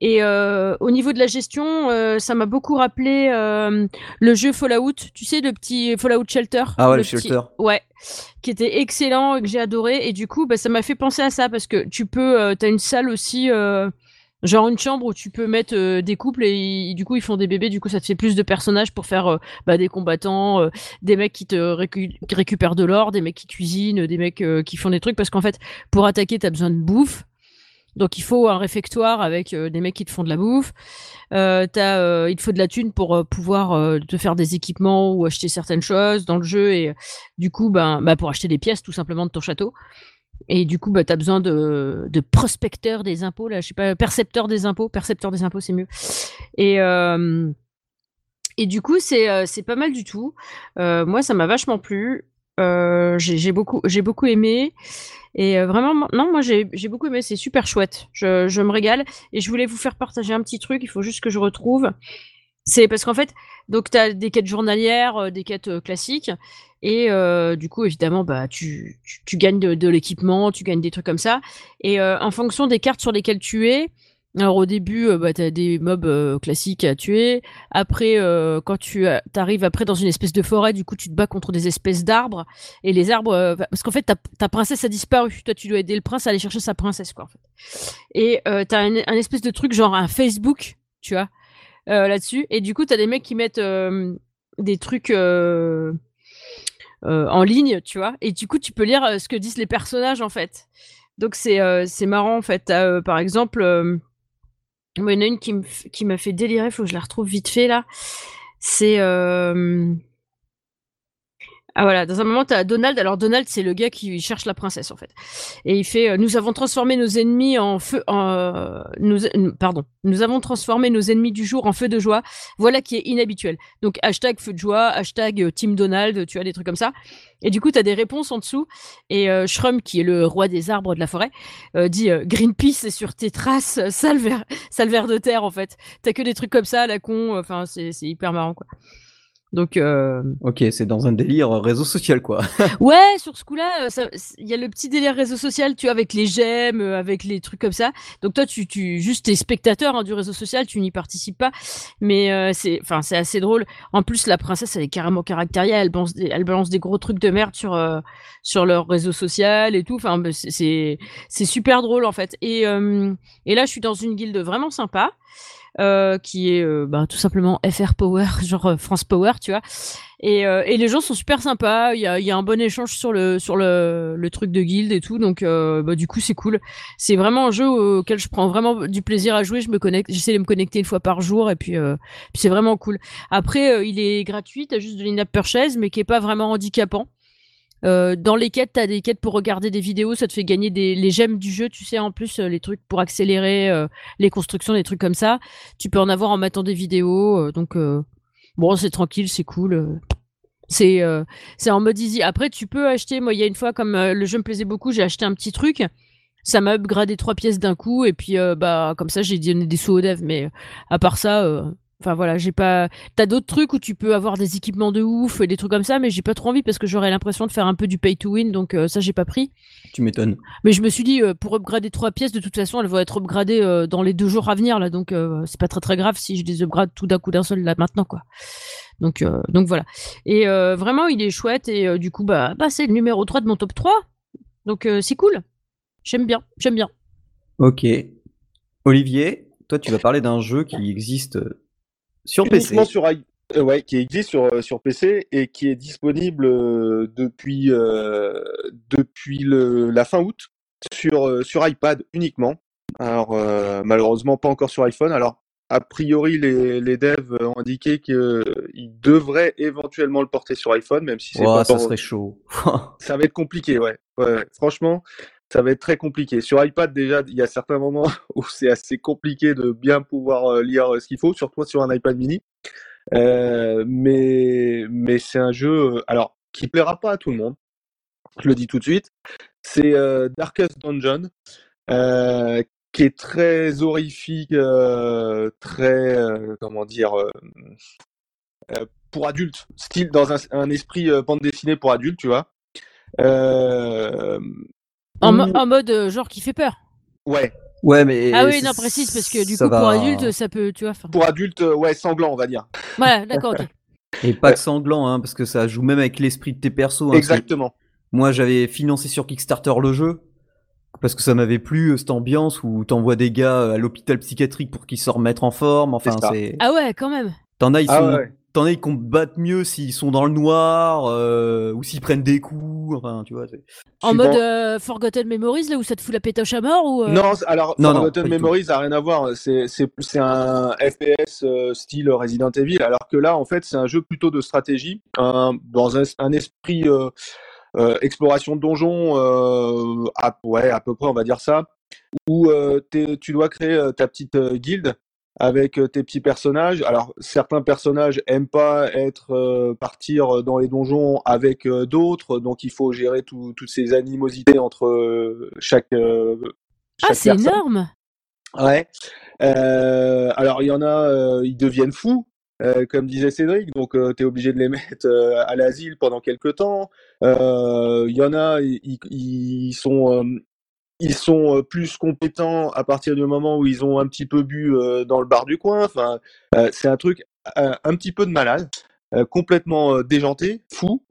Et euh, au niveau de la gestion, euh, ça m'a beaucoup rappelé euh, le jeu Fallout. Tu sais, le petit Fallout Shelter. Ah ouais, le petit- Shelter. Ouais, qui était excellent et que j'ai adoré. Et du coup, bah, ça m'a fait penser à ça parce que tu peux, euh, t'as une salle aussi, genre une chambre où tu peux mettre euh, des couples et, du coup ils font des bébés. Du coup, ça te fait plus de personnages pour faire euh, bah, des combattants, euh, des mecs qui te récu- récupèrent de l'or, des mecs qui cuisinent, des mecs qui font des trucs parce qu'en fait, pour attaquer, t'as besoin de bouffe. Donc il faut un réfectoire avec euh, des mecs qui te font de la bouffe. Euh, euh, il te faut de la thune pour pouvoir te faire des équipements ou acheter certaines choses dans le jeu et du coup ben bah, pour acheter des pièces tout simplement de ton château. Et du coup bah t'as besoin de, de prospecteurs des impôts là, je sais pas percepteurs des impôts, percepteurs des impôts c'est mieux. Et et du coup c'est c'est pas mal du tout. Moi ça m'a vachement plu. J'ai beaucoup j'ai beaucoup aimé. Et euh, vraiment, non, moi j'ai beaucoup aimé, c'est super chouette. Je, je me régale. Et je voulais vous faire partager un petit truc, il faut juste que je retrouve. C'est parce qu'en fait, donc tu as des quêtes journalières, euh, des quêtes euh, classiques. Et du coup, évidemment, bah, tu, tu, gagnes de, l'équipement, tu gagnes des trucs comme ça. Et en fonction des cartes sur lesquelles tu es, alors au début, euh, bah, tu as des mobs euh, classiques à tuer. Après, euh, quand tu arrives après dans une espèce de forêt, du coup, tu te bats contre des espèces d'arbres. Et les arbres, euh, parce qu'en fait, ta, ta princesse a disparu. Toi, tu dois aider le prince à aller chercher sa princesse, quoi. Et euh, t'as un, un espèce de truc genre un Facebook, tu vois, euh, là-dessus. Et du coup, t'as des mecs qui mettent euh, des trucs euh, euh, en ligne, tu vois. Et du coup, tu peux lire euh, ce que disent les personnages, en fait. Donc c'est euh, marrant, en fait. Euh, par exemple, euh, il y en a une qui m'a fait délirer. Faut que je la retrouve vite fait là. C'est euh, ah voilà, dans un moment, tu as Donald. Alors Donald, c'est le gars qui cherche la princesse en fait. Et il fait euh, nous avons transformé nos ennemis en feu en euh, nous euh, pardon, nous avons transformé nos ennemis du jour en feu de joie. Voilà qui est inhabituel. Donc hashtag feu de joie, hashtag Team Donald, tu as des trucs comme ça. Et du coup, tu as des réponses en dessous. Et Shrum, qui est le roi des arbres de la forêt, dit Greenpeace est sur tes traces, sale ver, de terre en fait. T'as que des trucs comme ça, la con. Enfin, c'est hyper marrant quoi. Donc euh, Ok, c'est dans un délire réseau social quoi. Ouais, sur ce coup-là, euh, il y a le petit délire réseau social, tu vois, avec les j'aime, euh, avec les trucs comme ça. Donc toi, tu, tu juste t'es spectateur hein, du réseau social, tu n'y participes pas, mais euh, c'est, enfin, c'est assez drôle. En plus, la princesse, elle est carrément caractérielle, elle balance des, elle balance des gros trucs de merde sur euh, sur leur réseau social et tout. Enfin, c'est c'est c'est super drôle en fait. Et euh, et là, je suis dans une guilde vraiment sympa. Euh, qui est euh, bah, tout simplement FR Power, genre euh, France Power, tu vois. Et, euh, et les gens sont super sympas. Il y a, y a un bon échange sur le sur le, le truc de guild et tout. Donc euh, bah, du coup c'est cool. C'est vraiment un jeu auquel je prends vraiment du plaisir à jouer. Je me connecte, j'essaie de me connecter une fois par jour et puis, puis c'est vraiment cool. Après il est gratuit. T'as juste de l'in-app purchase mais qui est pas vraiment handicapant. Euh, dans les quêtes, t'as des quêtes pour regarder des vidéos, ça te fait gagner des, les gemmes du jeu, tu sais, en plus, euh, les trucs pour accélérer euh, les constructions, des trucs comme ça. Tu peux en avoir en mettant des vidéos, donc bon, c'est tranquille, c'est cool. C'est c'est en mode easy. Après, tu peux acheter. Moi, il y a une fois, comme le jeu me plaisait beaucoup, j'ai acheté un petit truc. Ça m'a upgradé trois pièces d'un coup, et puis bah comme ça, j'ai donné des sous au dev. Mais à part ça, enfin voilà, j'ai pas. T'as d'autres trucs où tu peux avoir des équipements de ouf et des trucs comme ça, mais j'ai pas trop envie parce que j'aurais l'impression de faire un peu du pay to win, donc euh, ça j'ai pas pris. Tu m'étonnes. Mais je me suis dit, euh, pour upgrader trois pièces, de toute façon, elles vont être upgradées euh, dans les deux jours à venir, là. Donc, c'est pas très très grave si je les upgrade tout d'un coup d'un seul, là, maintenant, quoi. Donc, donc voilà. Et vraiment, il est chouette. Et du coup, bah, bah c'est le numéro 3 de mon top 3. Donc, c'est cool. J'aime bien, j'aime bien. Ok. Olivier, toi, tu vas parler d'un jeu qui existe sur PC. Sur euh, ouais, qui existe sur, euh, sur PC et qui est disponible euh, depuis, depuis le, la fin août sur, sur iPad uniquement. Alors, malheureusement, pas encore sur iPhone. Alors, a priori, les, les devs ont indiqué qu'ils devraient éventuellement le porter sur iPhone, même si c'est pas ça serait chaud. ça va être compliqué, ouais. Franchement, ça va être très compliqué. Sur iPad, déjà, il y a certains moments où c'est assez compliqué de bien pouvoir euh, lire euh, ce qu'il faut, surtout sur un iPad mini. Euh, mais mais c'est un jeu, euh, alors, qui plaira pas à tout le monde. Je le dis tout de suite. C'est Darkest Dungeon, euh, qui est très horrifique, très, comment dire, pour adultes, style dans un, un esprit bande dessinée pour adultes, tu vois. Euh, En, où- mo- en mode euh, genre qui fait peur. ouais, Ouais, mais. Ah oui, non, précise, parce que du coup, pour adultes, ça peut, tu vois. enfin, pour adultes, euh, ouais, sanglant, on va dire. Voilà, d'accord, ok. Et pas que sanglant, hein, parce que ça joue même avec l'esprit de tes persos. hein, Exactement. Moi, j'avais financé sur Kickstarter le jeu parce que ça m'avait plu euh, cette ambiance où t'envoies des gars à l'hôpital psychiatrique pour qu'ils se remettent en forme. Enfin, C'est. Ah ouais, quand même. T'en as, ils Ah sont. ouais. T'en as, ils combattent mieux s'ils sont dans le noir euh, ou s'ils prennent des coups. Enfin, tu vois. c'est- En mode euh, Forgotten Memories, là où ça te fout la pétoche à mort ou. euh, Non, alors Non, non, Forgotten tout. Memories a rien à voir. C'est c'est c'est un FPS euh, style Resident Evil, alors que là, en fait, c'est un jeu plutôt de stratégie, un- dans un, un esprit euh, euh, exploration de donjons, euh, à, ouais, à peu près, on va dire ça, où euh, t'es- tu dois créer euh, ta petite euh, guilde avec euh, tes petits personnages. Alors, certains personnages aiment pas être euh, partir dans les donjons avec euh, d'autres, donc il faut gérer tout- toutes ces animosités entre euh, chaque, euh, Ah, chaque c'est personne. énorme. Ouais. Euh, il y en a, euh, ils deviennent fous, euh, comme disait Cédric, donc tu es obligé de les mettre euh, à l'asile pendant quelques temps. Euh, Il y en a, ils, sont, euh, ils sont euh, plus compétents à partir du moment où ils ont un petit peu bu euh, dans le bar du coin. Enfin, euh, c'est un truc un petit peu de malade, complètement déjanté, fou.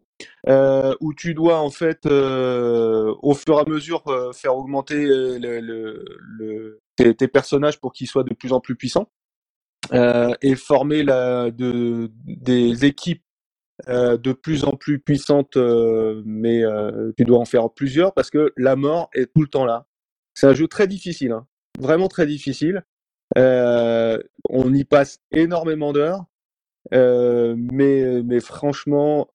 où tu dois en fait au fur et à mesure faire augmenter tes, personnages pour qu'ils soient de plus en plus puissants et former des équipes euh, de plus en plus puissantes, euh, mais euh, tu dois en faire plusieurs parce que la mort est tout le temps là. C'est un jeu très difficile, hein, vraiment très difficile. On y passe énormément d'heures, mais, mais franchement,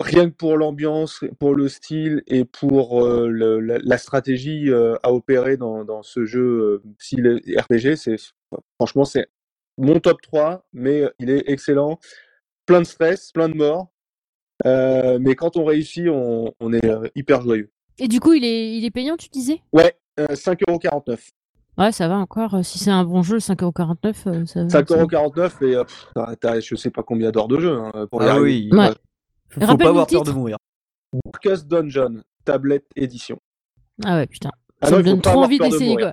rien que pour l'ambiance, pour le style et pour le- la, stratégie à opérer dans, ce jeu euh, style RPG, c'est franchement c'est mon top 3, mais il est excellent. Plein de stress, plein de morts. Euh, mais quand on réussit, on, on est euh, hyper joyeux. Et du coup, il est, il est payant, tu disais? Ouais, euh, 5,49€. Ouais, ça va encore. euh, Si c'est un bon jeu, 5,49€, euh, ça va. 5,49€ et euh, pff, t'as- t'as je sais pas combien d'heures de jeu hein, pour Ah oui. Ouais. Faut, faut pas avoir peur de mourir. Darkest Dungeon, tablette édition. Ah ouais, putain. Ah ça non, me donne trop envie de d'essayer, quoi.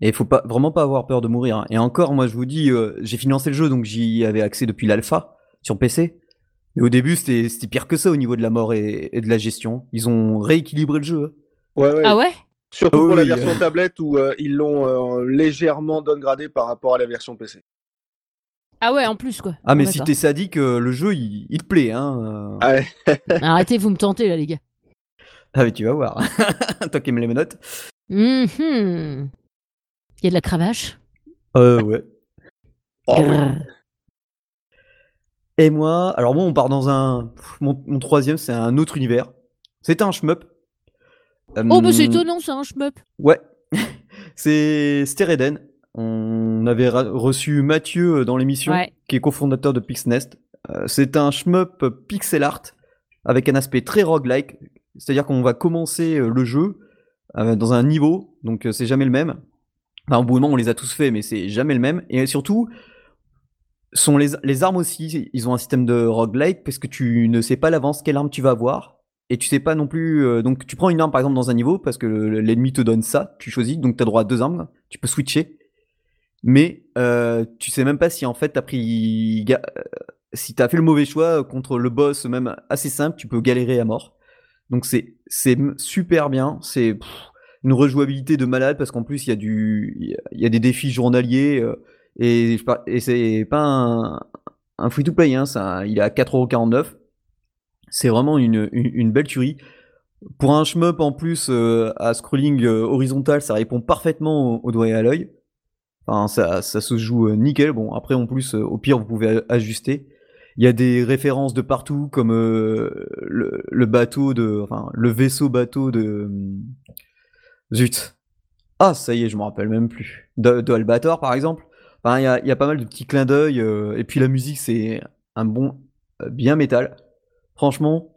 Et il faut pas vraiment pas avoir peur de mourir. hein. Et encore, moi je vous dis, euh, j'ai financé le jeu, donc j'y avais accès depuis l'alpha sur PC. Mais au début, c'était c'était pire que ça au niveau de la mort et, et de la gestion. Ils ont rééquilibré le jeu. hein. Ouais, ouais. Ah ouais? Surtout Ah pour la version euh. tablette où euh, ils l'ont euh, légèrement downgradé par rapport à la version PC. Ah ouais, en plus, quoi. Ah mais si d'accord. t'es sadique, euh, le jeu il, il te plaît. Hein. euh. Ah ouais. Arrêtez, vous me tentez, là, les gars. Ah mais tu vas voir. Toi qui aimes les menottes. Mhm. Il y a de la cravache? Euh ouais. Oh, ouais. Et moi, alors moi on part dans un... Mon, mon troisième c'est un autre univers. C'est un shmup. Oh, bah c'est Euh, étonnant, ça, un shmup. Ouais, c'est Stereden. On avait reçu Mathieu dans l'émission, Ouais. qui est cofondateur de Pixnest. Euh, c'est un shmup pixel art avec un aspect très roguelike. C'est-à-dire qu'on va commencer euh, le jeu euh, dans un niveau, donc c'est jamais le même. Enfin, au bout d'un moment, on les a tous fait, mais c'est jamais le même. Et surtout, sont les, les armes aussi, ils ont un système de roguelike parce que tu ne sais pas à l'avance quelle arme tu vas avoir. Et tu sais pas non plus. donc, tu prends une arme par exemple dans un niveau parce que l'ennemi te donne ça, tu choisis, donc tu as droit à deux armes, tu peux switcher mais euh, tu sais même pas si en fait t'as pris euh, si t'as fait le mauvais choix contre le boss même assez simple tu peux galérer à mort donc c'est super bien c'est une rejouabilité de malade parce qu'en plus il y a du il y a des défis journaliers euh, et, et c'est pas un, un free to play hein, ça il est à 4,49€ c'est vraiment une, une, belle tuerie pour un shmup en plus à scrolling horizontal ça répond parfaitement au, doigt et à l'œil ça, se joue euh, nickel. Bon, après, en plus, euh, au pire, vous pouvez ajuster. Il y a des références de partout, comme euh, le, bateau de, enfin, le vaisseau bateau de, zut. Ah, ça y est, je me rappelle même plus. De, Albator, par exemple. il y, a, pas mal de petits clins d'œil. et puis la musique, c'est un bon, bien métal. Franchement,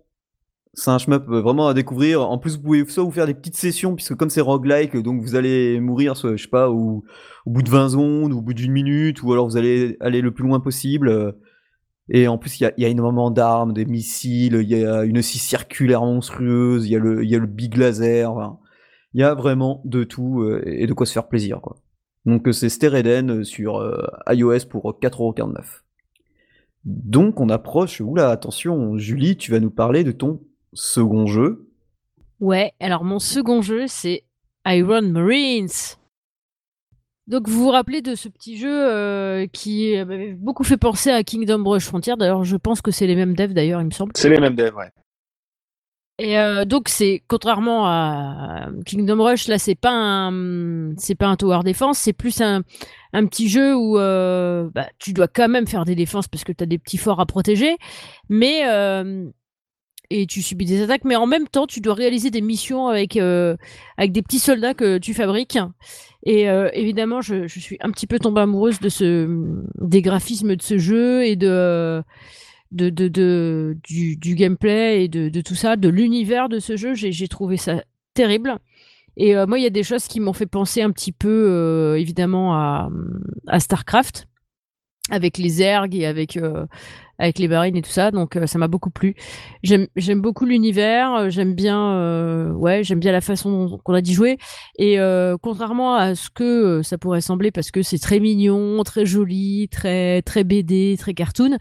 c'est un shmup euh, vraiment à découvrir. En plus, vous pouvez soit vous faire des petites sessions, puisque comme c'est roguelike, donc vous allez mourir, soit, je sais pas, au, bout de 20 secondes, ou au bout d'une minute, ou alors vous allez aller le plus loin possible. Et en plus, il y a, énormément d'armes, des missiles, il y a une scie circulaire monstrueuse, il y, a le, y a le big laser. Il y a vraiment de tout euh, et de quoi se faire plaisir. Quoi. Donc c'est Stereden sur euh, iOS pour 4,49€. Donc on approche, oula, attention, Julie, tu vas nous parler de ton second jeu. Ouais, alors mon second jeu, c'est Iron Marines. Donc vous vous rappelez de ce petit jeu euh, qui m'avait beaucoup fait penser à Kingdom Rush Frontier. D'ailleurs, je pense que c'est les mêmes devs, d'ailleurs, il me semble. C'est les mêmes devs, ouais. Et euh, donc c'est contrairement à Kingdom Rush, là c'est pas un c'est pas un tower defense, c'est plus un, petit jeu où euh, bah, tu dois quand même faire des défenses parce que tu as des petits forts à protéger, mais et tu subis des attaques, mais en même temps, tu dois réaliser des missions avec, euh, avec des petits soldats que tu fabriques. Et euh, évidemment, je, je, suis un petit peu tombée amoureuse de ce, des graphismes de ce jeu et de, de, du, gameplay et de, tout ça, de l'univers de ce jeu. J'ai trouvé ça terrible. Et euh, moi, il y a des choses qui m'ont fait penser un petit peu, évidemment, à, StarCraft avec les ergs et avec avec les marines et tout ça. Donc euh, ça m'a beaucoup plu. J'aime beaucoup l'univers. Euh, j'aime bien euh, ouais j'aime bien la façon qu'on a d'y jouer. Et contrairement à ce que ça pourrait sembler, parce que c'est très mignon, très joli, très très BD, très cartoon.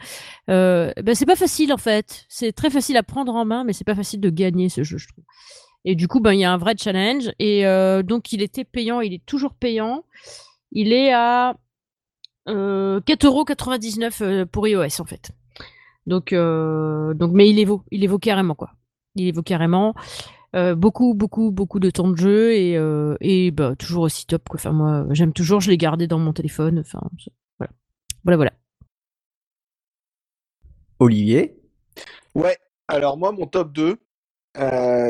ben c'est pas facile en fait. C'est très facile à prendre en main, mais c'est pas facile de gagner ce jeu, je trouve. Et du coup, ben il y a un vrai challenge. Et donc il était payant, il est toujours payant. Il est à euh, 4,99€ pour iOS en fait. Donc, euh, donc, mais il les vaut, il les vaut carrément quoi. Il les vaut carrément. Euh, beaucoup, beaucoup, beaucoup de temps de jeu et, euh, et bah, toujours aussi top quoi. Enfin moi, j'aime toujours. Je l'ai gardé dans mon téléphone. Enfin voilà, voilà, voilà. Olivier? Ouais. Alors moi, mon top 2,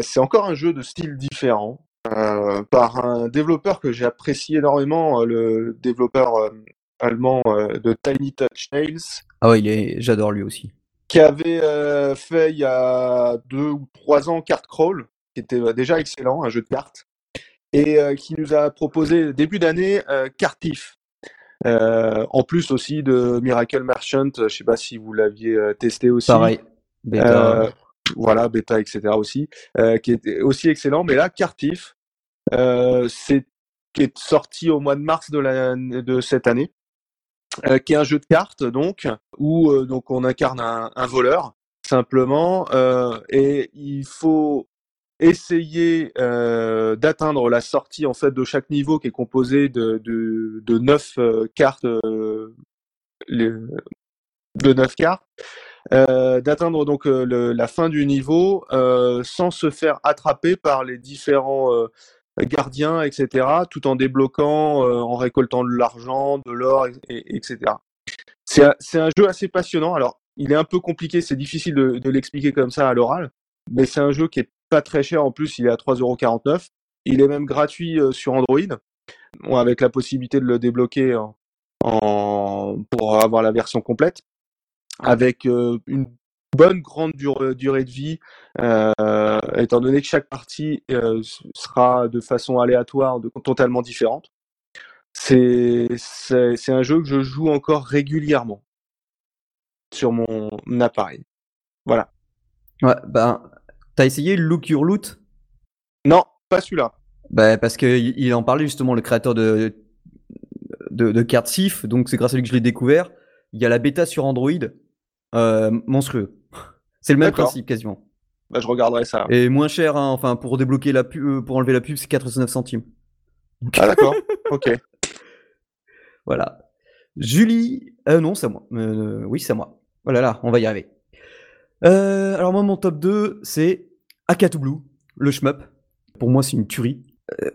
c'est encore un jeu de style différent. par un développeur que j'ai apprécié énormément, le développeur allemand de Tiny Touch Tales. Ah ouais, il est, j'adore lui aussi qui avait euh, fait il y a deux ou trois ans Card Crawl, qui était euh, déjà excellent, un jeu de cartes, et euh, qui nous a proposé début d'année Cartif. en plus aussi de Miracle Merchant, je sais pas si vous l'aviez testé aussi. Pareil. Beta. voilà, bêta, etc. aussi, qui était aussi excellent. Mais là, Cartif, c'est qui est sorti au mois de mars de, la, de cette année. Euh, qui est un jeu de cartes donc où euh, donc on incarne un, voleur simplement euh, et il faut essayer d'atteindre la sortie en fait de chaque niveau qui est composé de de, neuf cartes de neuf cartes d'atteindre donc la fin du niveau sans se faire attraper par les différents gardien, etc., tout en débloquant, euh, en récoltant de l'argent, de l'or, etc. C'est un, jeu assez passionnant. Alors, il est un peu compliqué, c'est difficile de, l'expliquer comme ça à l'oral, mais c'est un jeu qui est pas très cher en plus, il est à 3,49€. Il est même gratuit euh, sur Android, avec la possibilité de le débloquer pour avoir la version complète. avec une bonne grande durée de vie, étant donné que chaque partie sera de façon aléatoire, de, totalement différente. C'est un jeu que je joue encore régulièrement sur mon appareil. Voilà. Ouais, ben, t'as essayé Look Your Loot? Non, pas celui-là. Ben, parce qu'il il en parlait justement, le créateur de, de, de Card Sif, donc c'est grâce à lui que je l'ai découvert. Il y a la bêta sur Android, euh, monstrueux. C'est le même principe quasiment. Bah, je regarderai ça. Et moins cher, hein, enfin pour débloquer la pub, euh, pour enlever la pub, c'est 89 centimes. Ah d'accord, ok. Voilà. Julie, euh, non, c'est moi. Euh, oui, c'est moi. Voilà, là, on va y arriver. Euh, alors moi, mon top 2, c'est Akatu Blue, le shmup. Pour moi, c'est une tuerie.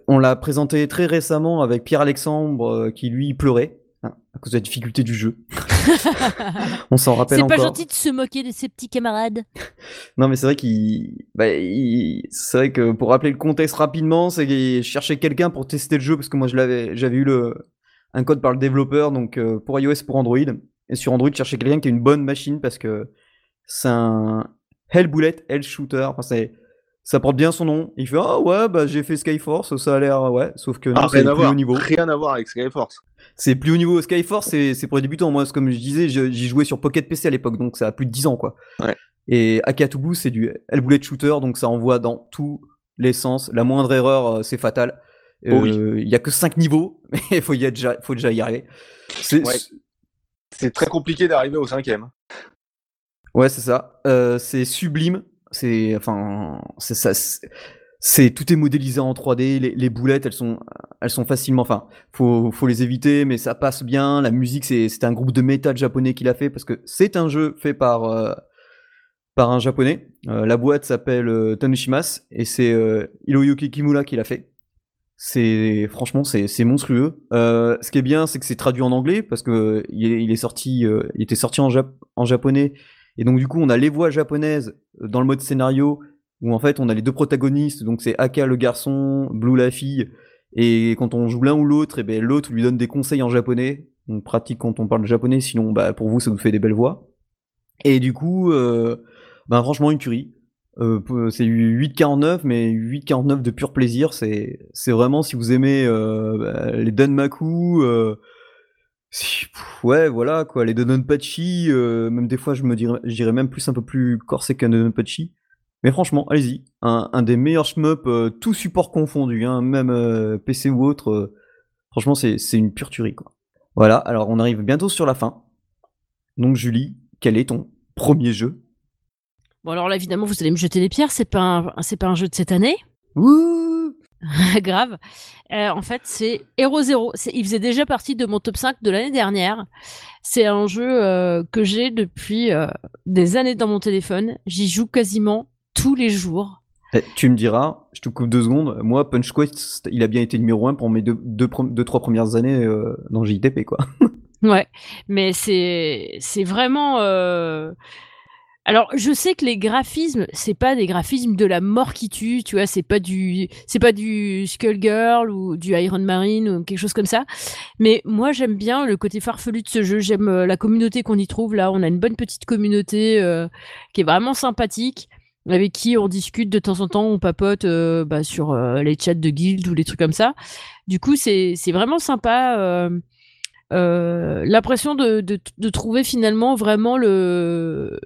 On l'a présenté très récemment avec Pierre-Alexandre, qui lui pleurait hein, à cause de la difficulté du jeu. on s'en rappelle encore. C'est pas gentil de se moquer de ses petits camarades. non, mais c'est vrai qu'il, bah, c'est vrai que pour rappeler le contexte rapidement, c'est qu'il cherchait quelqu'un pour tester le jeu parce que moi, je l'avais, j'avais eu le un code par le développeur, donc pour iOS, pour Android. Et sur Android, chercher quelqu'un qui a une bonne machine parce que c'est un Hell Bullet, Hell Shooter. Enfin, c'est, ça porte bien son nom. Il fait Ah ouais, bah j'ai fait Skyforce, ça a l'air, ouais. Sauf que non, ah, c'est plus haut niveau. Rien à voir avec Skyforce. C'est plus haut niveau. Skyforce, c'est, c'est pour les débutants. Moi, comme je disais, j'y jouais sur Pocket PC à l'époque, donc ça a plus de 10 ans, quoi. Ouais. Et Akatubu, c'est du Hell Bullet Shooter, donc ça envoie dans tous les sens. La moindre erreur, euh, c'est fatal. Oh euh, il y a que 5 niveaux, mais il faut, y déjà, faut déjà y arriver. C'est, ouais. c'est très compliqué d'arriver au cinquième. Ouais, c'est ça. Euh, c'est sublime. C'est enfin, ça. C'est tout est modélisé en 3D. Les, boulettes, elles sont, elles sont facilement. Enfin, faut, faut les éviter, mais ça passe bien. La musique, c'est, un groupe de métal japonais qui l'a fait parce que c'est un jeu fait par, euh, par un japonais. Euh, la boîte s'appelle euh, Tanoshimas et c'est euh, Hiroyuki Kimura qui l'a fait. C'est franchement c'est, monstrueux. Ce qui est bien, c'est que c'est traduit en anglais parce que il est, sorti, il était sorti en, Jap en japonais et donc du coup, on a les voix japonaises euh, dans le mode scénario où en fait on a les deux protagonistes, donc c'est Aka le garçon, Blue la fille, et quand on joue l'un ou l'autre, et ben l'autre lui donne des conseils en japonais. On pratique quand on parle japonais, sinon bah pour vous ça vous fait des belles voix. Et du coup, euh, ben franchement une tuerie. Euh, c'est 8,49 mais 8,49 de pur plaisir. C'est c'est vraiment si vous aimez euh, bah, les Danmaku. Euh, Ouais, voilà, quoi. Les Dononpachi, euh, même des fois, je me dirais, je dirais même plus un peu plus corsé qu'un Dononpachi. Mais franchement, allez-y. Un, un, des meilleurs shmup, euh, tout support confondu, hein, même euh, PC ou autre. euh, franchement, c'est c'est une pure tuerie, quoi. Voilà, alors on arrive bientôt sur la fin. Donc, Julie, quel est ton premier jeu? Bon, alors là, évidemment, vous allez me jeter des pierres. C'est pas un, c'est pas un jeu de cette année. Ouh Grave. Euh, en fait, c'est Hero Zero. Il faisait déjà partie de mon top 5 de l'année dernière. C'est un jeu euh, que j'ai depuis euh, des années dans mon téléphone. J'y joue quasiment tous les jours. Eh, Tu me diras, je te coupe deux secondes, moi, Punch Quest, il a bien été numéro un pour mes deux, deux, deux trois premières années dans JTP, quoi. Ouais, mais c'est c'est vraiment. Alors, je sais que les graphismes, c'est pas des graphismes de la mort qui tue, tu vois, c'est pas du c'est pas du Skullgirl ou du Iron Marine ou quelque chose comme ça. Mais moi, j'aime bien le côté farfelu de ce jeu. J'aime euh, la communauté qu'on y trouve là. On a une bonne petite communauté euh, qui est vraiment sympathique. Avec qui on discute de temps en temps, on papote euh, bah, sur euh, les chats de guild ou les trucs comme ça. Du coup, c'est vraiment sympa. euh, l'impression de, de trouver finalement vraiment le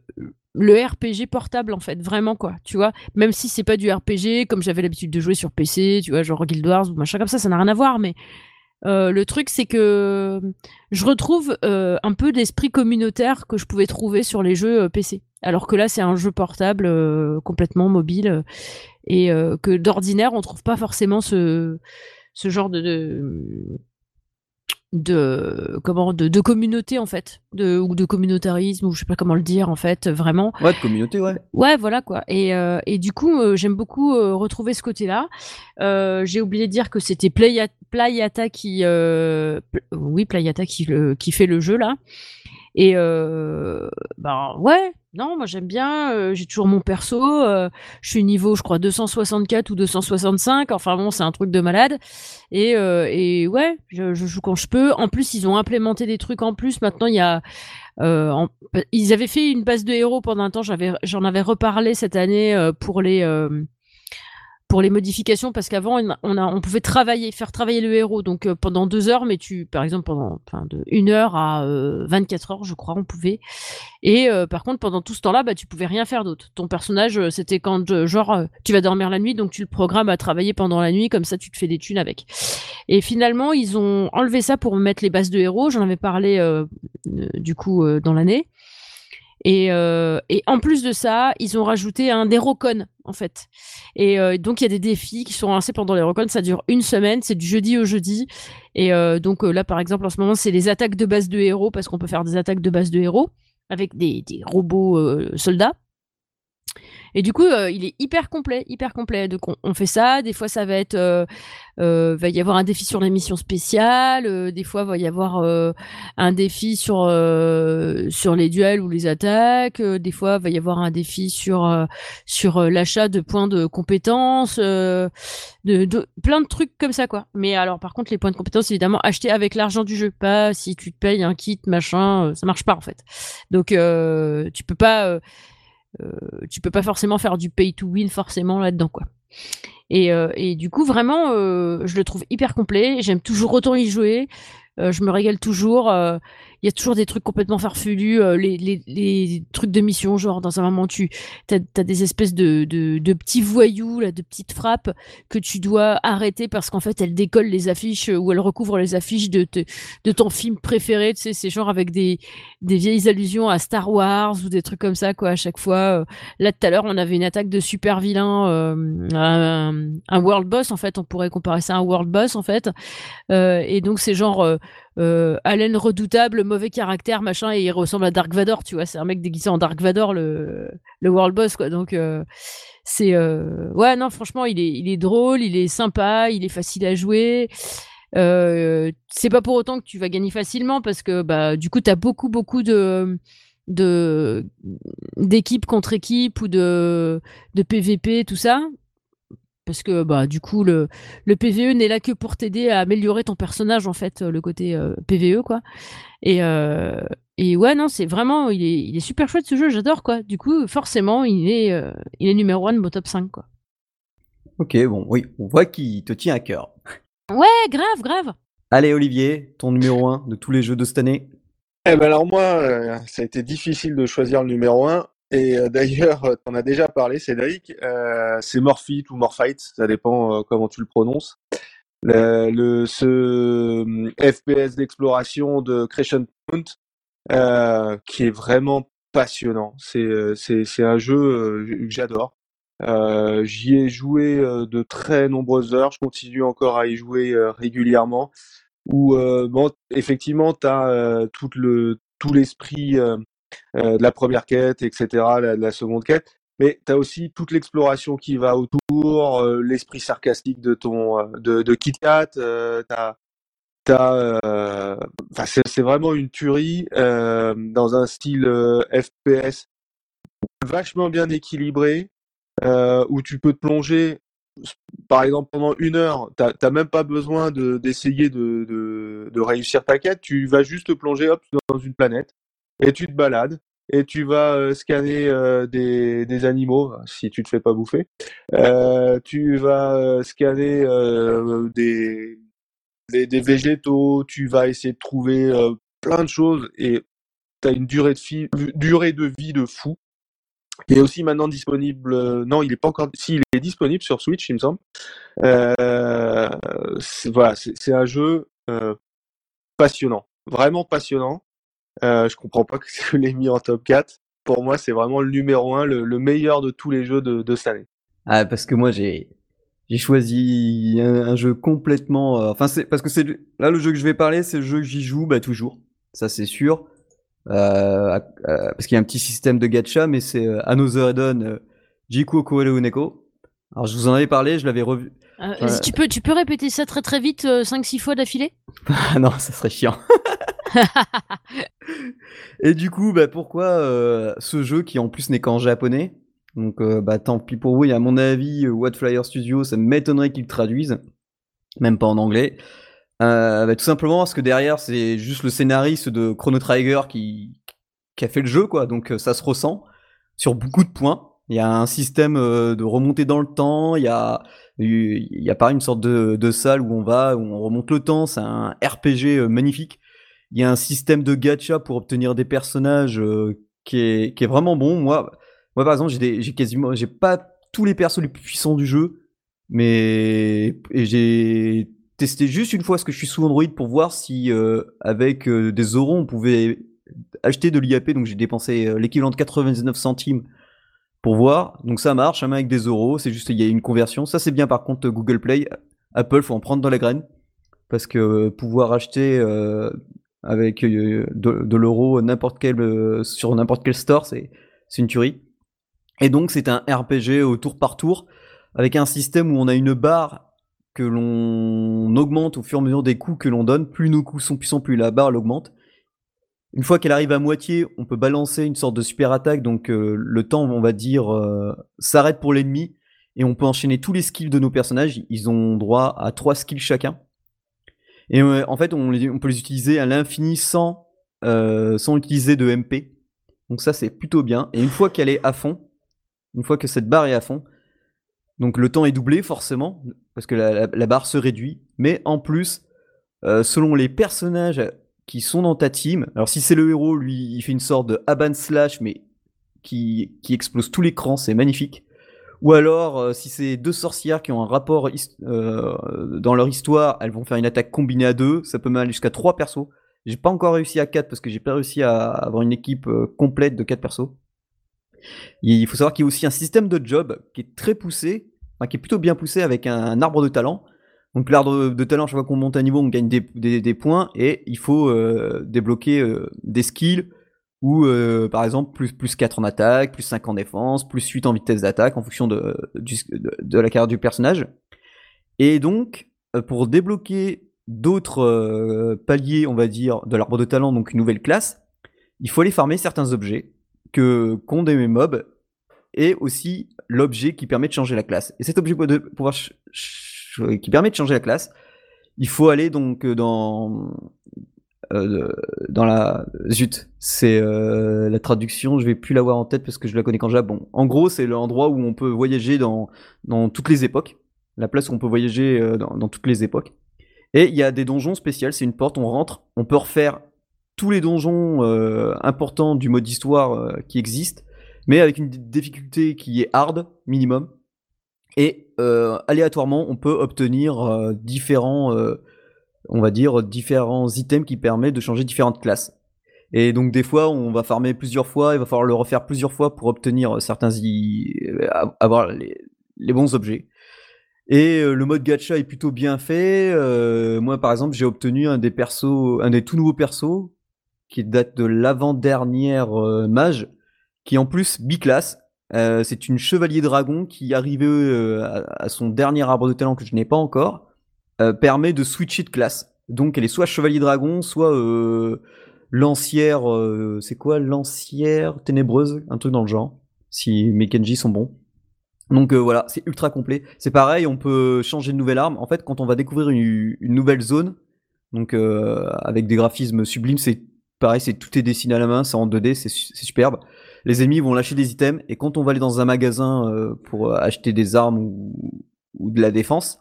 le RPG portable en fait vraiment quoi tu vois. Même si c'est pas du RPG comme j'avais l'habitude de jouer sur PC tu vois genre Guild Wars ou machin comme ça ça n'a rien à voir mais euh, le truc c'est que je retrouve euh, un peu d'esprit communautaire que je pouvais trouver sur les jeux euh, PC alors que là c'est un jeu portable euh, complètement mobile euh, et euh, que d'ordinaire on trouve pas forcément ce genre de de comment de, de communauté en fait de ou de communautarisme ou je sais pas comment le dire en fait vraiment. Ouais, de communauté, ouais. ouais voilà quoi. Et, euh, et du coup euh, j'aime beaucoup euh, retrouver ce côté là euh, j'ai oublié de dire que c'était Playa- Playata qui euh, oui Playata qui le qui fait le jeu là Et euh, ben ouais, non, moi j'aime bien. euh, j'ai toujours mon perso. euh, je suis niveau, je crois 264 ou 265. Enfin bon, c'est un truc de malade. Et, et ouais, je, joue quand je peux. En plus, ils ont implémenté des trucs en plus. Maintenant, il y a ils avaient fait une base de héros pendant un temps. J'avais, j'en avais reparlé cette année pour les pour les modifications parce qu'avant on, pouvait travailler, faire travailler le héros donc euh, pendant deux heures, mais tu, par exemple pendant de une heure à euh, 24 heures, je crois, on pouvait. Et euh, par contre pendant tout ce temps-là, bah tu pouvais rien faire d'autre. Ton personnage, euh, c'était quand euh, genre euh, tu vas dormir la nuit, donc tu le programmes à travailler pendant la nuit, comme ça tu te fais des thunes avec. Et finalement ils ont enlevé ça pour mettre les bases de héros. J'en avais parlé euh, euh, du coup euh, dans l'année. Et, euh, et en plus de ça, ils ont rajouté un des Rocon, en fait. Et euh, donc, il y a des défis qui sont lancés pendant les Rocon. Ça dure une semaine, c'est du jeudi au jeudi. Et euh, donc, là, par exemple, en ce moment, c'est les attaques de base de héros, parce qu'on peut faire des attaques de base de héros avec des, robots soldats. Et du coup, euh, il est hyper complet, hyper complet. Donc, on, fait ça. Des fois, ça va être, euh, euh, va y avoir un défi sur la mission spéciale. des fois, va y avoir un défi sur euh, sur les duels ou les attaques. des fois, va y avoir un défi sur sur l'achat de points de compétences, de, plein de trucs comme ça, quoi. Mais alors, par contre, les points de compétences, évidemment, achetés avec l'argent du jeu, pas si tu te payes un kit, machin, ça marche pas en fait. Donc, tu peux pas. Euh, tu peux pas forcément faire du pay to win forcément là-dedans quoi. Et, euh, et du coup vraiment euh, je le trouve hyper complet, j'aime toujours autant y jouer, Euh, je me régale toujours, euh, il y a toujours des trucs complètement farfelus, euh, les, trucs de mission genre dans un moment tu as des espèces de, petits voyous de petites frappes que tu dois arrêter parce qu'en fait elles décollent les affiches ou elles recouvrent les affiches de, ton film préféré, tu sais c'est genre avec des vieilles allusions à Star Wars ou des trucs comme ça quoi à chaque fois Là, tout à l'heure, on avait une attaque de super vilain, un, world boss, en fait. On pourrait comparer ça à un world boss, en fait. Et donc, c'est genre euh, Allen redoutable, mauvais caractère, machin, et il ressemble à Dark Vador, tu vois. C'est un mec déguisé en Dark Vador, le, le world boss, quoi. Donc, euh, c'est. euh, Ouais, non, franchement, il est, il est drôle, il est sympa, il est facile à jouer. Euh, c'est pas pour autant que tu vas gagner facilement parce que bah du coup t'as beaucoup beaucoup de de contre équipe ou de de PVP tout ça parce que bah du coup le le PVE n'est là que pour t'aider à améliorer ton personnage en fait le côté euh, PVE quoi et euh, et ouais non c'est vraiment il est il est super chouette ce jeu j'adore quoi du coup forcément il est euh, il est numéro 1 de mon top 5 quoi Ok, bon, oui, on voit qu'il te tient à cœur. ouais grave grave Allez, Olivier, ton numéro 1 de tous les jeux de cette année. Eh ben alors moi, euh, ça a été difficile de choisir le numéro un. Et euh, d'ailleurs, tu en as déjà parlé, Cédric. Euh, c'est Morphite ou Morphite, ça dépend euh, comment tu le prononces. Le, le- ce euh, FPS d'exploration de Crescent Point, euh, qui est vraiment passionnant. C'est euh, c'est c'est un jeu euh, que j'adore. Euh, j'y ai joué euh, de très nombreuses heures. Je continue encore à y jouer euh, régulièrement où euh, bon, effectivement, tu as tout le tout l'esprit euh, de la première quête, etc., la, de la seconde quête, mais tu as aussi toute l'exploration qui va autour, euh, l'esprit sarcastique de ton de, c'est vraiment une tuerie euh, dans un style FPS vachement bien équilibré où tu peux te plonger par exemple, pendant une heure, t'as t'as même pas besoin de d'essayer de, de, de réussir ta quête. Tu vas juste te plonger hop dans une planète et tu te balades et tu vas euh, scanner euh, des, des animaux si tu te fais pas bouffer. Euh, tu vas scanner des, des des végétaux. Tu vas essayer de trouver plein de choses et t'as une durée de vie durée de vie de fou. Il est aussi maintenant disponible. non, il est pas encore. Si, il est disponible sur Switch, il me semble. Voilà, c'est un jeu passionnant, vraiment passionnant. Euh, je comprends pas que je l'ai mis en top 4. Pour moi, c'est vraiment le numéro 1, le, le meilleur de tous les jeux de, de cette année. Ah, parce que moi, j'ai j'ai choisi un, un jeu complètement. euh, Enfin, c'est parce que c'est là le jeu que je vais parler, c'est le jeu que j'y joue, bah toujours. Ça, c'est sûr. Euh, euh, parce qu'il y a un petit système de gacha, mais c'est euh, Another Eden euh, Jiku Neko. Alors, je vous en avais parlé, je l'avais revu. Euh, tu peux tu peux répéter ça très très vite 5 6 fois d'affilée? Ah non, ça serait chiant. Et du coup, bah, pourquoi euh, ce jeu qui en plus n'est qu'en japonais? Donc, euh, bah, tant pis pour vous. Et à mon avis, euh, What Flyer Studio, ça m'étonnerait qu'ils traduisent, même pas en anglais. Bah, tout simplement parce que derrière, c'est juste le scénariste de Chrono Trigger qui, a fait le jeu, quoi. Donc, ça se ressent sur beaucoup de points. Il y a un système de remontée dans le temps. Il y a, il une sorte de, de salle où on va, où on remonte le temps. C'est un RPG magnifique. Il y a un système de gacha pour obtenir des personnages euh, qui, est, qui est vraiment bon. Moi, moi par exemple, j'ai quasiment, j'ai pas tous les persos les plus puissants du jeu, mais j'ai testé juste une fois ce que je suis sous Android pour voir si euh, avec euh, des euros on pouvait acheter de l'IAP. Donc j'ai dépensé euh, l'équivalent de 99 centimes pour voir. Donc ça marche, même avec des euros. C'est juste il y a une conversion. Ça c'est bien par contre Google Play, Apple faut en prendre dans la graine parce que pouvoir acheter euh, avec euh, de, l'euro n'importe quel euh, sur n'importe quel store, c'est une tuerie. Et donc c'est un RPG au tour par tour avec un système où on a une barre que l'on augmente au fur et à mesure des coups que l'on donne. Plus nos coups sont puissants, plus la barre elle augmente. Une fois qu'elle arrive à moitié, on peut balancer une sorte de super attaque, donc euh, le temps, on va dire, s'arrête pour l'ennemi, et on peut enchaîner tous les skills de nos personnages. Ils ont droit à trois skills chacun. Et euh, en fait, on, peut les utiliser à l'infini sans, euh, utiliser de MP. Donc ça, c'est plutôt bien. Et une fois qu'elle est à fond, une fois que cette barre est à fond, donc le temps est doublé forcément, parce que la, barre se réduit. Mais en plus, euh, selon les personnages qui sont dans ta team, alors si c'est le héros, lui, il fait une sorte de Aban Slash, mais qui explose tout l'écran, c'est magnifique. Ou alors, euh, si c'est deux sorcières qui ont un rapport euh, dans leur histoire, elles vont faire une attaque combinée à deux. Ça peut même aller jusqu'à trois persos. J'ai pas encore réussi à quatre parce que j'ai pas réussi à avoir une équipe euh, complète de quatre persos. Il faut savoir qu'il y a aussi un système de job qui est très poussé, enfin, qui est plutôt bien poussé avec un, arbre de talent. Donc l'arbre de talent, chaque fois qu'on monte un niveau, on gagne des, des- des points et il faut euh, débloquer des skills ou euh, par exemple plus, plus 4 en attaque, plus 5 en défense, plus 8 en vitesse d'attaque en fonction de, de, de la carrière du personnage. Et donc, euh, pour débloquer d'autres euh, paliers, on va dire, de l'arbre de talent, donc une nouvelle classe, il faut aller farmer certains objets que qu'ont des mobs et aussi l'objet qui permet de changer la classe. Et cet objet de pouvoir qui permet de changer la classe, il faut aller donc euh, dans euh, dans la zut, c'est euh, la traduction, je vais plus l'avoir en tête parce que je la connais qu'en Japon. En gros, c'est l'endroit où on peut voyager dans dans toutes les époques, la place où on peut voyager euh, dans, dans toutes les époques. Et il y a des donjons spéciaux, c'est une porte, on rentre, on peut refaire tous les donjons importants du mode histoire qui existent, mais avec une difficulté qui est hard, minimum. Et aléatoirement, on peut obtenir différents, on va dire, différents items qui permettent de changer différentes classes. Et donc des fois, on va farmer plusieurs fois, il va falloir le refaire plusieurs fois pour obtenir certains, euh, avoir les, bons objets. Et euh, le mode gacha est plutôt bien fait. Euh, moi, par exemple, j'ai obtenu un des persos, un des tout nouveaux persos qui date de l'avant-dernière mage, qui en plus biclasse. C'est une chevalier dragon qui, à, à son dernier arbre de talent que je n'ai pas encore, euh, permet de switcher de classe. Donc, elle est soit chevalier dragon, soit euh, lancière. euh, c'est quoi? Lancière ténébreuse, un truc dans le genre. Si mes Kenji sont bons. Donc voilà, c'est ultra complet. C'est pareil, on peut changer de nouvelle arme. En fait, quand on va découvrir une, nouvelle zone, donc avec des graphismes sublimes, c'est pareil, c'est tout est dessiné à la main, c'est en 2D, c'est su- c'est superbe. Les ennemis vont lâcher des items et quand on va aller dans un magasin pour acheter des armes ou de la défense,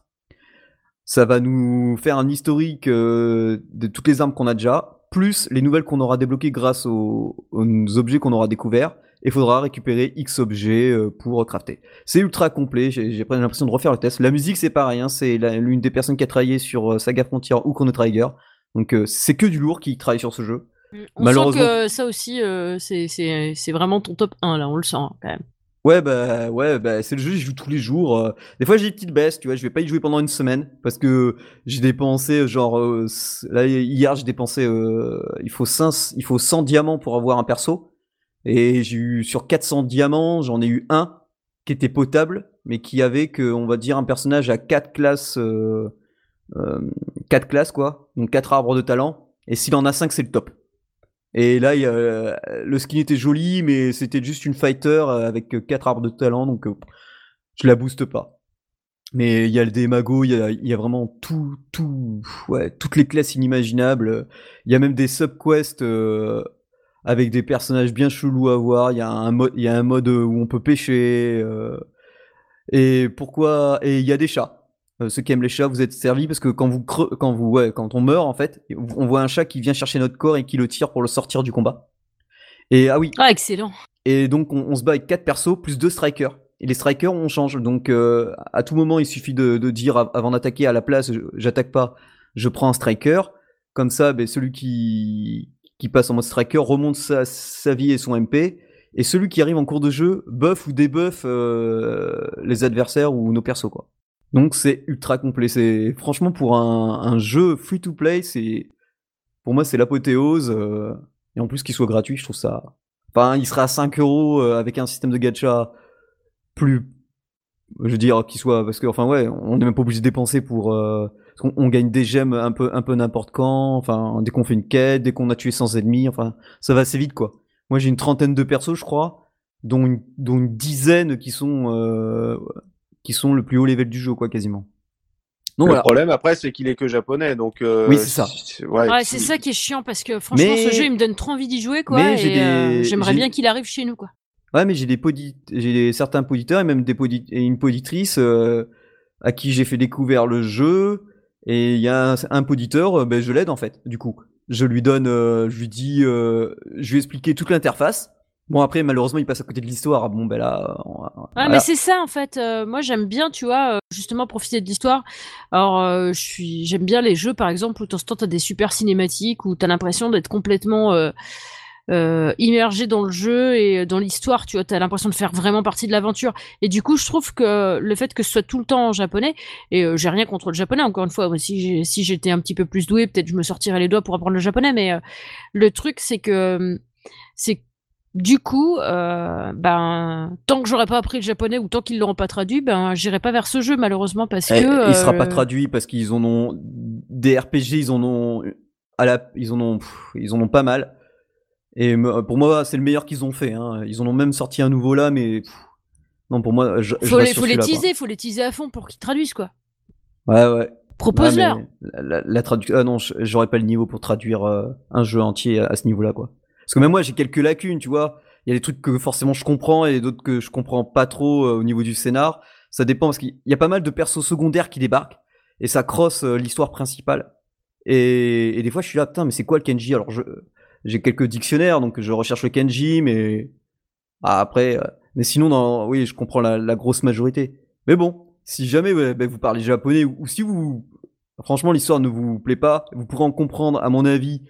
ça va nous faire un historique euh, de toutes les armes qu'on a déjà, plus les nouvelles qu'on aura débloquées grâce aux, aux objets qu'on aura découverts. Et il faudra récupérer X objets euh, pour crafter. C'est ultra complet, j'ai l'impression de refaire le test. La musique, c'est pareil, hein, c'est l'une des personnes qui a travaillé sur euh, Saga Frontier ou Chrono Trigger. Donc c'est que du lourd qui travaille sur ce jeu. On Malheureusement- sent que ça aussi, euh, c'est vraiment ton top 1, là, on le sent hein, quand même. Ouais, bah, ouais, bah, c'est le jeu, j'y joue tous les jours. euh. Des fois, j'ai des petites baisses, tu vois, je vais pas y jouer pendant une semaine parce que j'ai dépensé, genre, euh, là, hier, j'ai dépensé, euh, il faut 5, il faut 100 diamants pour avoir un perso. Et j'ai eu, sur 400 diamants, j'en ai eu un qui était potable, mais qui avait que, on va dire, un personnage à 4 classes, 4 classes, quoi. Donc 4 arbres de talent. Et s'il en a 5, c'est le top. Et là, y a- le skin était joli, mais c'était juste une fighter avec 4 arbres de talent, donc euh, je la booste pas. Mais il y a le démago, il y a, vraiment tout, tout, ouais, toutes les classes inimaginables. Il y a même des subquests euh, avec des personnages bien chelous à voir. Il y a un mode, il y a un mode où on peut pêcher. euh, et pourquoi Et il y a des chats. Euh, ceux qui aiment les chats, vous êtes servis parce que quand vous, creux- quand vous, ouais, quand on meurt en fait, on voit un chat qui vient chercher notre corps et qui le tire pour le sortir du combat. Et ah oui, Ah, excellent. et donc, on, on se bat avec quatre persos plus deux strikers. Et les strikers, on change. Donc, euh, à tout moment, il suffit de, de dire av- avant d'attaquer à la place, j'attaque pas, je prends un striker. Comme ça, ben, celui qui, qui passe en mode striker remonte sa, sa vie et son MP. Et celui qui arrive en cours de jeu buff ou débuff euh, les adversaires ou nos persos, quoi. Donc, c'est ultra complet. C'est franchement pour un, un jeu free to play, c'est pour moi, c'est l'apothéose. euh, et en plus, qu'il soit gratuit, je trouve ça Enfin, il sera à 5 euros euh, avec un système de gacha plus. Je veux dire, qu'il soit. Parce que, enfin, ouais, on n'est même pas obligé de dépenser pour. euh, parce qu'on- on, gagne des gemmes un peu, un peu n'importe quand. Enfin, dès qu'on fait une quête, dès qu'on a tué 100 ennemis. Enfin, ça va assez vite, quoi. Moi, j'ai une trentaine de persos, je crois, dont une, dont une dizaine qui sont. euh, qui sont le plus haut level du jeu, quoi, quasiment. Donc le voilà. problème après, c'est qu'il est que japonais, donc. euh, Oui, c'est ça. Ouais, c'est ça qui est chiant parce que franchement, Mais- ce jeu, il me donne trop envie d'y jouer, quoi. Mais j'ai et, euh, des- J'aimerais j'ai- bien qu'il arrive chez nous, quoi. Ouais, mais j'ai des podit- j'ai des- certains poditeurs et même des podi- et une poditrice euh, à qui j'ai fait découvrir le jeu. Et il y a un, un poditeur, euh, ben, je l'aide en fait. Du coup, je lui donne, euh, je lui dis, euh, je lui ai expliqué toute l'interface. Bon après, malheureusement, il passe à côté de l'histoire. Bon ben là, on- Ouais, voilà. mais c'est ça en fait. Euh, moi, j'aime bien, tu vois, euh, justement profiter de l'histoire. Alors, euh, je suis, j'aime bien les jeux, par exemple, où de temps t'as des super cinématiques, où t'as l'impression d'être complètement euh, immergé dans le jeu et dans l'histoire. Tu vois, t'as l'impression de faire vraiment partie de l'aventure. Et du coup, je trouve que le fait que ce soit tout le temps en japonais, et j'ai rien contre le japonais. Encore une fois, si si j'étais un petit peu plus doué, peut-être je me sortirais les doigts pour apprendre le japonais. Mais le truc, c'est que c'est que du coup, euh, ben, tant que j'aurais pas appris le japonais ou tant qu'ils l'auront pas traduit, ben, j'irai pas vers ce jeu malheureusement parce Eh, que il sera euh, pas traduit parce qu'ils en ont des RPG, ils en ont à la, ils en ont, pff, ils en ont pas mal. Et pour moi, c'est le meilleur qu'ils ont fait. Hein. Ils en ont même sorti un nouveau là, mais pff, non pour moi, je, je faut reste les, faut les teaser, faut les teaser à fond pour qu'ils traduisent quoi. Ouais, ouais. Propose-leur. Ouais, La, la, la tradu- ah non, je- j'aurais pas le niveau pour traduire euh, un jeu entier à, à ce niveau-là, quoi. Parce que même moi, j'ai quelques lacunes, tu vois. Il y a des trucs que forcément je comprends et d'autres que je comprends pas trop euh, au niveau du scénar. Ça dépend parce qu'il y a pas mal de persos secondaires qui débarquent et ça crosse euh, l'histoire principale. Et, des fois, je suis là, putain, mais c'est quoi le Kenji? Alors, je, j'ai quelques dictionnaires, donc je recherche le Kenji, mais ah, après, euh, mais sinon, dans, oui, je comprends la, grosse majorité. Mais bon, si jamais ben, vous parlez japonais ou si vous, franchement, l'histoire ne vous plaît pas, vous pourrez en comprendre, à mon avis,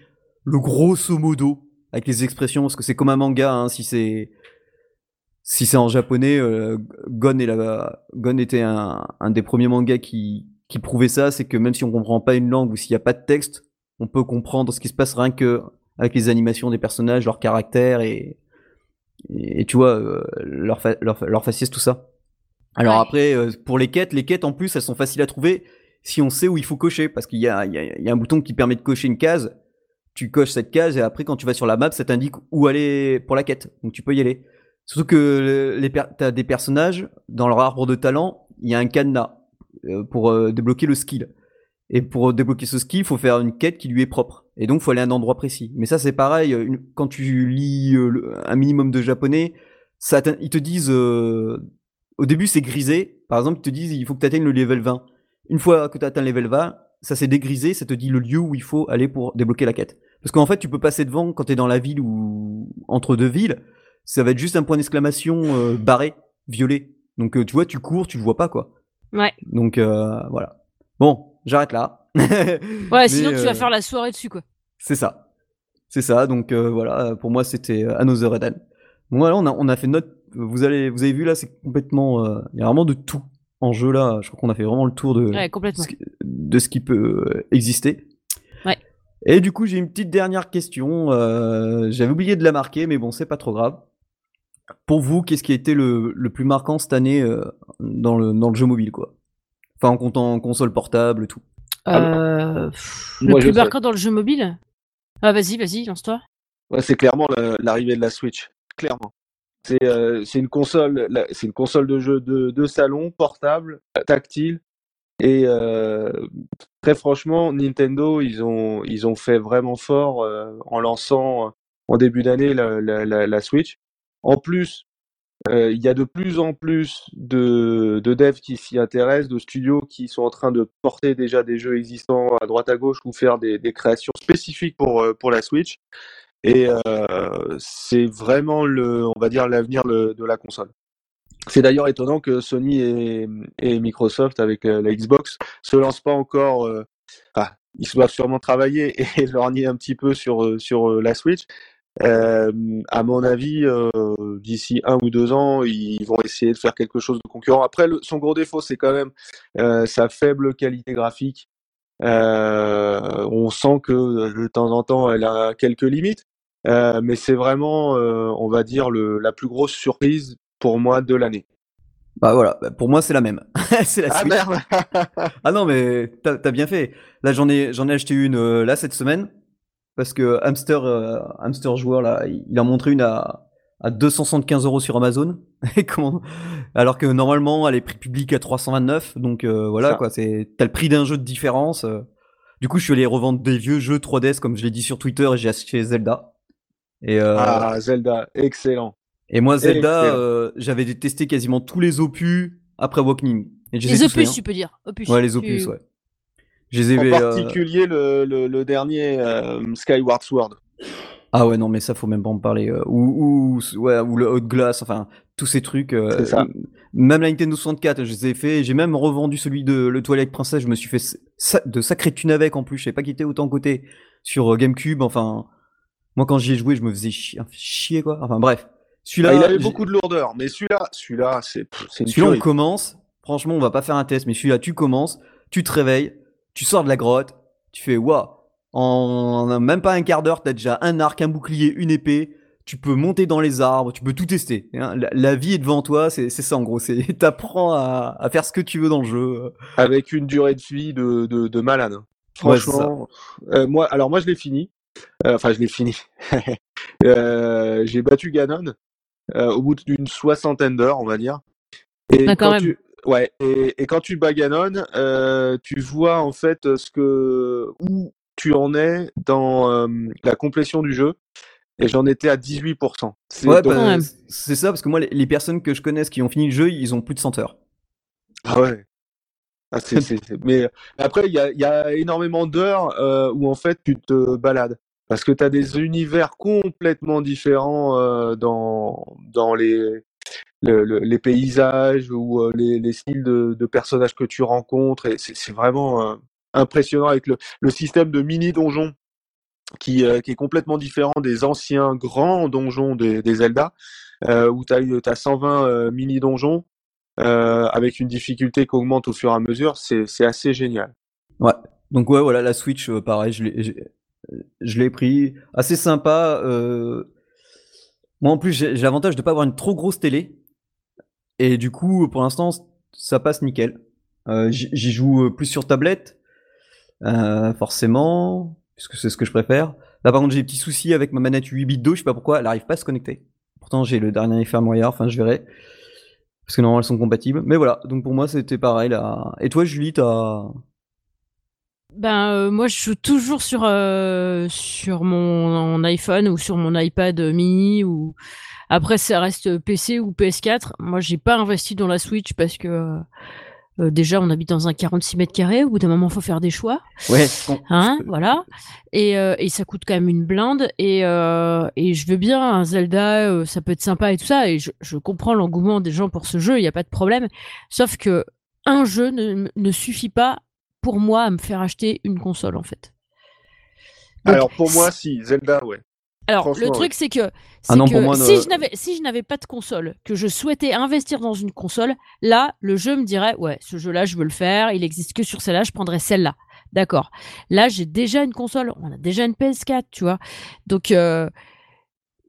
le grosso modo avec les expressions, parce que c'est comme un manga. Hein, si c'est si c'est en japonais, euh, Gon, est la, Gon était un, un des premiers mangas qui, qui prouvait ça, c'est que même si on comprend pas une langue ou s'il n'y a pas de texte, on peut comprendre ce qui se passe rien que avec les animations des personnages, leur caractère et, et, et tu vois, euh, leur, fa- leur, leur faciès, tout ça. Alors Ouais. après, euh, pour les quêtes, les quêtes en plus, elles sont faciles à trouver si on sait où il faut cocher, parce qu'il y a, y, a, il y a un bouton qui permet de cocher une case. Tu coches cette case et après, quand tu vas sur la map, ça t'indique où aller pour la quête. Donc tu peux y aller. Surtout que les t'as des personnages dans leur arbre de talent, il y a un cadenas euh, pour euh, débloquer le skill. Et pour débloquer ce skill, il faut faire une quête qui lui est propre. Et donc, faut aller à un endroit précis. Mais ça, c'est pareil. quand tu lis euh, un minimum de japonais, ça ils te disent. au début, c'est grisé. Par exemple, ils te disent il faut que tu atteignes le level 20. Une fois que tu atteins le level 20, ça s'est dégrisé, ça te dit le lieu où il faut aller pour débloquer la quête. Parce qu'en fait, tu peux passer devant quand tu es dans la ville ou entre deux villes. Ça va être juste un point d'exclamation euh, barré, violet. Donc, euh, tu vois, tu cours, tu le vois pas, quoi. Ouais. Donc, euh, voilà. Bon, j'arrête là. Ouais, Mais, sinon tu euh, vas faire la soirée dessus quoi. C'est ça. C'est ça. Donc euh, voilà, pour moi c'était euh, Another Eden. Bon voilà, on a, on a fait notre. Vous allez, vous avez vu là, c'est complètement. euh, Il y a vraiment de tout en jeu là. Je crois qu'on a fait vraiment le tour de, Ouais, complètement. ce qui- de ce qui peut euh, exister. Et du coup, j'ai une petite dernière question. euh, J'avais oublié de la marquer, mais bon, c'est pas trop grave. Pour vous, qu'est-ce qui a été le, le plus marquant cette année euh, dans, le, dans le jeu mobile, quoi? Enfin, en comptant console portable, tout. Euh, pff, le plus sais. marquant dans le jeu mobile? Ah, vas-y, vas-y, lance-toi. Ouais, c'est clairement la- l'arrivée de la Switch. Clairement. C'est euh, c'est une console, c'est une console de jeu de, de salon, portable, tactile. Et euh, très franchement, Nintendo, ils ont, ils ont fait vraiment fort euh, en lançant euh, en début d'année la, Switch. En plus, euh, il y a de plus en plus de, de devs qui s'y intéressent, de studios qui sont en train de porter déjà des jeux existants à droite à gauche ou faire des, créations spécifiques pour, pour la Switch. Et c'est vraiment le, on va dire l'avenir de la console. C'est d'ailleurs étonnant que Sony et, Microsoft avec euh, la Xbox se lancent pas encore. ah, ils doivent sûrement travailler et lorgner un petit peu sur euh, sur la Switch. Euh, à mon avis, d'ici un ou deux ans, ils vont essayer de faire quelque chose de concurrent. Après, son gros défaut, c'est quand même sa faible qualité graphique. On sent que de temps en temps, elle a quelques limites, mais c'est vraiment, on va dire, la plus grosse surprise pour moi de l'année. Bah voilà, bah, pour moi c'est la même. c'est la Ah Switch. merde Ah non, mais t'as bien fait. Là, j'en ai, j'en ai acheté une euh, là cette semaine parce que Hamster, euh, Hamster joueur là, il il a montré une à, à 275 euros sur Amazon. Et comment Alors que normalement, elle est prix public à 329. Donc euh, voilà Ça. quoi, c'est t'as le prix d'un jeu de différence. Du coup, je suis allé revendre des vieux jeux 3DS comme je l'ai dit sur Twitter et j'ai acheté Zelda. Et euh, Ah, Zelda, excellent. Et moi Zelda, euh, j'avais testé quasiment tous les opus après Awakening. Et je les opus, hein. tu peux dire. Opus. Ouais, les Tu- opus, ouais. Je les ai En euh, particulier le, le, le dernier euh, Skyward Sword. Ah ouais, non, mais ça, faut même pas en parler. ou, ou, ouais, ou le Hot Glass, enfin, tous ces trucs. euh, C'est ça. Même la Nintendo 64, je les ai fait. J'ai même revendu celui de le Twilight Princess. Je me suis fait sa- de sacrées thunes avec en plus. Je sais pas qu'il était autant côté sur GameCube. Enfin, moi, quand j'y ai joué, je me faisais chier, chier quoi. Enfin, bref. Celui-là, Ah, il avait beaucoup de lourdeur, mais celui-là, celui-là, c'est celui-là, on commence. Franchement, on va pas faire un test, mais celui-là, tu commences, tu te réveilles, tu sors de la grotte, tu fais waouh. En même pas un quart d'heure, t'as déjà un arc, un bouclier, une épée. Tu peux monter dans les arbres, tu peux tout tester. hein. La, la vie est devant toi, c'est ça en gros. T'apprends à, à faire ce que tu veux dans le jeu. avec une durée de vie de, de, de malade. Ouais, c'est Franchement, euh, moi, alors moi je l'ai fini. Euh, Enfin, je l'ai fini. Euh, J'ai battu Ganon au bout d'une soixantaine d'heures, on va dire. Et Ah, quand quand même. tu, ouais, et, et quand tu bats Ganon, euh, tu vois en fait ce que où tu en es dans euh, la complétion du jeu. Et j'en étais à 18%. C'est Ouais, donc- bah, c'est ça parce que moi, les, les personnes que je connaisse qui ont fini le jeu, ils ont plus de 100 heures. Ah ouais. Ah, c'est, c'est, c'est- Mais après, il y a, il y a énormément d'heures euh, où en fait tu te balades. Parce que tu as des univers complètement différents euh, dans, dans les, le- le- les paysages ou euh, les, les styles de, de personnages que tu rencontres. Et c'est, vraiment euh, impressionnant avec le, le système de mini-donjons qui, euh, qui est complètement différent des anciens grands donjons des, des Zelda, euh, où tu as 120 euh, mini-donjons avec une difficulté qui augmente au fur et à mesure, c'est assez génial. Ouais. Donc ouais, voilà, la Switch, pareil, je l'ai, je l'ai pris. Assez sympa. euh, Moi en plus, j'ai l'avantage de pas avoir une trop grosse télé. Et du coup, pour l'instant, ça passe nickel. Euh, J'y joue euh, plus sur tablette, forcément, puisque c'est ce que je préfère. Là, par contre, j'ai des petits soucis avec ma manette 8 bits d'eau, je sais pas pourquoi, elle arrive pas à se connecter. Pourtant, j'ai le dernier firmware, enfin, je verrai. Parce que normalement, elles sont compatibles. Mais voilà, donc pour moi, c'était pareil là. Et toi, Julie, t'as. Ben euh, moi je joue toujours sur euh, sur mon iPhone ou sur mon iPad mini ou après ça reste PC ou PS4. Moi j'ai pas investi dans la Switch parce que euh, déjà on habite dans un 46 mètres carrés. Au bout d'un moment faut faire des choix, Ouais, hein, voilà. Et, euh, et ça coûte quand même une blinde et euh, et je veux bien un Zelda, euh, ça peut être sympa et tout ça et je, je comprends l'engouement des gens pour ce jeu, il y a pas de problème. Sauf que un jeu ne, ne suffit pas pour moi à me faire acheter une console en fait. Donc, Alors pour moi, si, Zelda, ouais. Alors le truc ouais. c'est que, Ah c'est non, que pour moi, si ne- je n'avais si je n'avais pas de console, que je souhaitais investir dans une console, là le jeu me dirait ouais ce jeu-là je veux le faire, il existe que sur celle-là, je prendrais celle-là. D'accord. Là j'ai déjà une console, on a déjà une PS4, tu vois. Donc euh,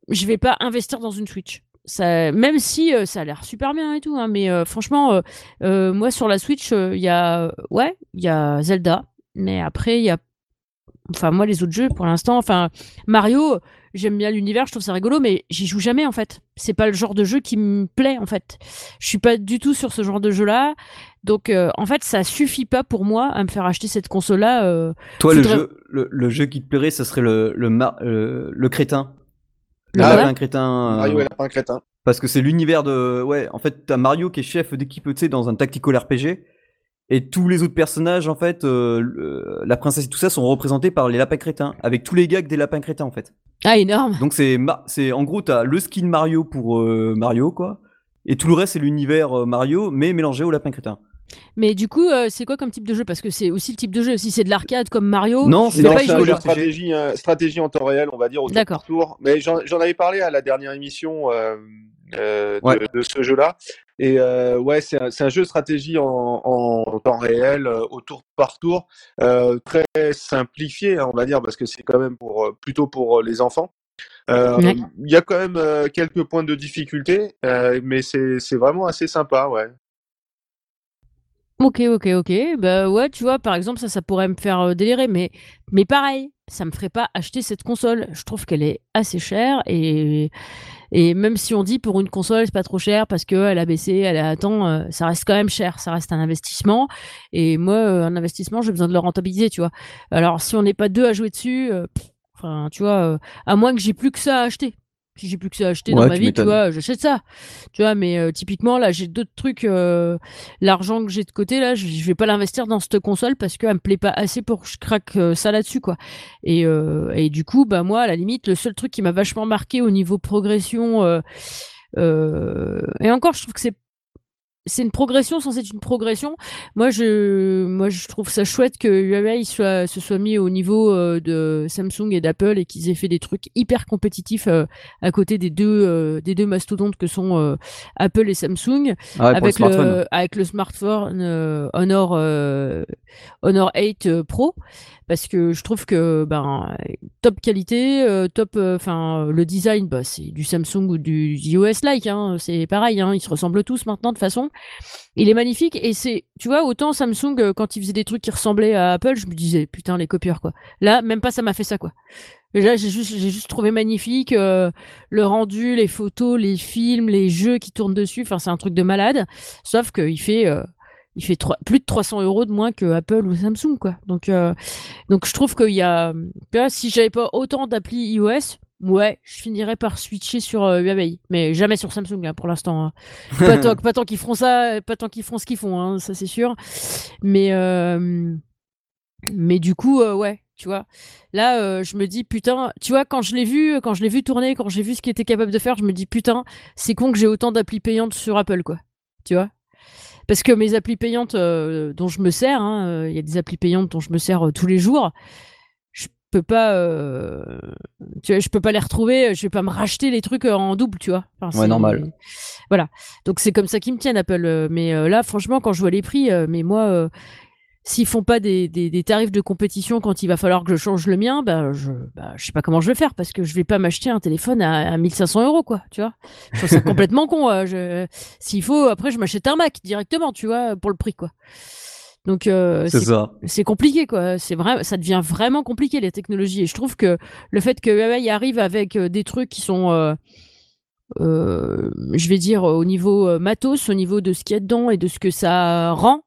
je vais pas investir dans une Switch. Ça, même si euh, ça a l'air super bien et tout, hein, mais euh, franchement, euh, moi sur la Switch, il y a ouais, il y a Zelda, mais après il y a enfin moi les autres jeux pour l'instant, enfin Mario, j'aime bien l'univers, je trouve ça rigolo, mais j'y joue jamais en fait. C'est pas le genre de jeu qui me plaît en fait. Je suis pas du tout sur ce genre de jeu-là, donc euh, en fait ça suffit pas pour moi à me faire acheter cette console-là. Euh, Toi, le jeu, le, le jeu qui te plairait, ce serait le le, le crétin. Le Ah lapin crétin. euh, Mario et Lapin Crétin. Parce que c'est l'univers de. Ouais, en fait, t'as Mario qui est chef d'équipe, tu sais, dans un tactical RPG. Et tous les autres personnages, en fait, euh, le- la princesse et tout ça, sont représentés par les lapins crétins. Avec tous les gags des lapins crétins, en fait. Ah énorme. Donc, c'est. c'est En gros, t'as le skin Mario pour euh, Mario, quoi. Et tout le reste, c'est l'univers euh, Mario, mais mélangé au lapin crétin. Mais du coup, euh, c'est quoi comme type de jeu? Parce que c'est aussi le type de jeu. Si c'est de l'arcade comme Mario, Non, c'est pas y c'est un jouer. jeu de RPG. stratégie, euh, stratégie en temps réel, on va dire, au tour D'accord. par tour. Mais j'en avais parlé à la dernière émission euh, euh, de, Ouais. de ce jeu-là. Et euh, ouais, c'est un, un jeu de stratégie en, en temps réel, euh, au tour par tour, euh, très simplifié, hein, on va dire, parce que c'est quand même pour plutôt pour les enfants. Euh, Ouais. Il y a quand même euh, quelques points de difficulté, euh, mais c'est c'est vraiment assez sympa, ouais. Ok, ok, ok. Bah ouais, tu vois, par exemple, ça, ça pourrait me faire euh, délirer, mais, mais pareil, ça me ferait pas acheter cette console. Je trouve qu'elle est assez chère et, et même si on dit pour une console, c'est pas trop cher parce qu'elle a baissé, elle a attends, euh, ça reste quand même cher, ça reste un investissement. Et moi, euh, un investissement, j'ai besoin de le rentabiliser, tu vois. Alors, si on n'est pas deux à jouer dessus, enfin, tu vois, à moins que j'ai plus que ça à acheter. Si j'ai plus que ça à acheter dans ma vie, tu vois, j'achète ça. Tu vois, mais euh, typiquement, là, j'ai d'autres trucs. euh, L'argent que j'ai de côté, là, je, je vais pas l'investir dans cette console parce qu'elle me plaît pas assez pour que je craque euh, ça là-dessus, quoi. Et, euh, et du coup, bah, moi, à la limite, le seul truc qui m'a vachement marqué au niveau progression, et encore, je trouve que c'est c'est une progression sans être une progression. Moi, je, moi, je trouve ça chouette que Huawei soit, se soit mis au niveau euh, de Samsung et d'Apple et qu'ils aient fait des trucs hyper compétitifs euh, à côté des deux, euh, des deux mastodontes que sont Apple et Samsung Ah ouais, pour le avec, smartphone. le, avec le smartphone Honor, Honor 8 euh, Pro parce que je trouve que ben top qualité top enfin le design bah, c'est du Samsung ou du iOS like hein, c'est pareil hein, ils se ressemblent tous maintenant de façon il est magnifique et c'est tu vois autant Samsung euh, quand il faisait des trucs qui ressemblaient à Apple je me disais putain les copieurs quoi. Là même pas ça m'a fait ça quoi. Et là j'ai juste trouvé magnifique euh, le rendu les photos les films les jeux qui tournent dessus. Enfin c'est un truc de malade. Sauf qu'il fait euh, il fait trois- plus de 300 euros de moins que Apple ou Samsung quoi. Donc euh, je trouve qu'il y a si j'avais pas autant d'applis iOS ouais je finirais par switcher sur euh, Huawei. Mais jamais sur Samsung hein, pour l'instant hein. pas tant, pas tant qu'ils feront ça pas tant qu'ils feront ce qu'ils font hein, ça c'est sûr. Mais euh, mais du coup euh, ouais tu vois. Là euh, je me dis putain tu vois quand je l'ai vu quand je l'ai vu tourner quand j'ai vu ce qu'il était capable de faire je me dis putain c'est con que j'ai autant d'applis payantes sur Apple quoi. Tu vois? Parce que mes applis payantes dont je me sers il y a des applis payantes dont je me sers tous les jours peux pas euh, tu vois je peux pas les retrouver je vais pas me racheter les trucs euh, en double tu vois Enfin, Ouais, c'est- normal. voilà donc c'est comme ça qu'ils me tiennent Apple euh, mais euh, là franchement quand je vois les prix euh, mais moi euh, s'ils font pas des, des, des tarifs de compétition quand il va falloir que je change le mien, bah je, bah, je sais pas comment je vais faire parce que je vais pas m'acheter un téléphone à, à 1500 euros quoi, tu vois. Je trouve ça complètement con. euh, S'il faut, après je m'achète un Mac directement, tu vois, pour le prix quoi. Donc euh, C'est c'est ça. c'est compliqué quoi c'est vrai ça devient vraiment compliqué les technologies et je trouve que le fait que Huawei arrive avec euh, des trucs qui sont euh, euh, je vais dire au niveau euh, matos au niveau de ce qu'il y a dedans et de ce que ça rend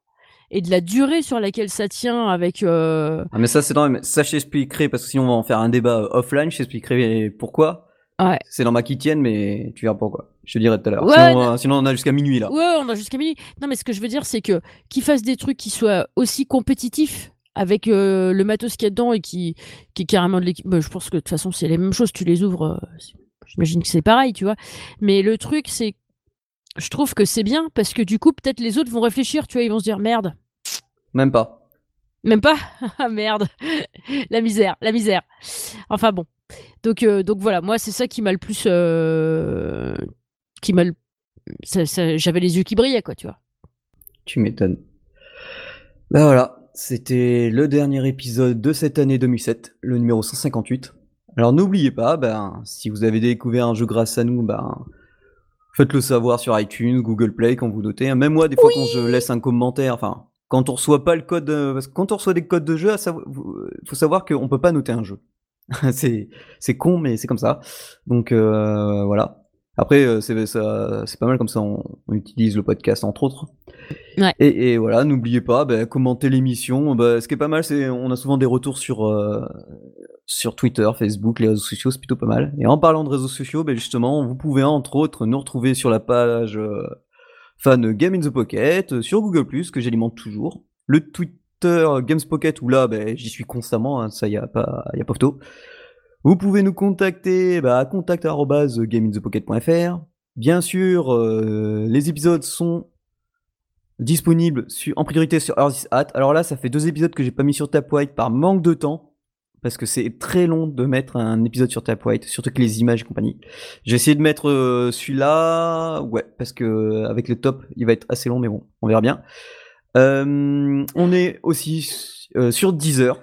et de la durée sur laquelle ça tient avec euh, Ah, mais ça, c'est dans... ça, je t'expliquerai, parce que sinon, on va en faire un débat offline. Je t'expliquerai pourquoi. Ouais C'est dans ma quitienne, mais tu verras pourquoi. Je te dirai tout à l'heure. Ouais, sinon, euh, sinon, on a jusqu'à minuit, là. Ouais, on a jusqu'à minuit. Non, mais ce que je veux dire, c'est que qu'ils fassent des trucs qui soient aussi compétitifs avec euh, le matos qu'il y a dedans et qui, qui est carrément de l'équipe. bah, je pense que de toute façon, c'est les mêmes choses. Tu les ouvres, euh, j'imagine que c'est pareil, tu vois. Mais le truc, c'est. Je trouve que c'est bien parce que du coup, peut-être les autres vont réfléchir, tu vois. Ils vont se dire merde. Même pas. Même pas? Ah merde La misère, la misère. Enfin bon. Donc, euh, donc voilà, moi, c'est ça qui m'a le plus. euh, qui m'a le- ça- ça- J'avais les yeux qui brillaient, quoi, tu vois. Tu m'étonnes. Bah voilà, c'était le dernier épisode de cette année 2007, le numéro 158. Alors n'oubliez pas, ben, si vous avez découvert un jeu grâce à nous, ben, faites-le savoir sur iTunes, Google Play quand vous notez. Même moi, des fois, quand je laisse un commentaire, enfin, quand on reçoit pas le code, euh, parce que quand on reçoit des codes de jeu, il faut savoir qu'on peut pas noter un jeu. c'est c'est con, mais c'est comme ça. Donc euh, voilà. Après, euh, c'est c'est pas mal comme ça. On, utilise le podcast entre autres. Ouais. Et, et, voilà, n'oubliez pas, bah, commenter l'émission. Bah, ce qui est pas mal, c'est on a souvent des retours sur euh, sur Twitter, Facebook, les réseaux sociaux, c'est plutôt pas mal. Et en parlant de réseaux sociaux, bah, justement, vous pouvez entre autres nous retrouver sur la page euh, fan Game in the Pocket, sur Google que j'alimente toujours. Le Twitter Games Pocket où là, bah, j'y suis constamment. Hein, ça y a pas, y a pas photo. Vous pouvez nous contacter bah, à contact@gameinthepocket.fr. Bien sûr, euh, les épisodes sont disponibles en priorité sur Earth Hat. Alors là, ça fait deux épisodes que j'ai pas mis sur Tapwhite par manque de temps. Parce que c'est très long de mettre un épisode sur Tapwhite, surtout que les images et compagnie. J'ai essayé de mettre euh, celui-là, ouais, parce que avec le top, il va être assez long, mais bon, on verra bien. Euh, on est aussi sur Deezer,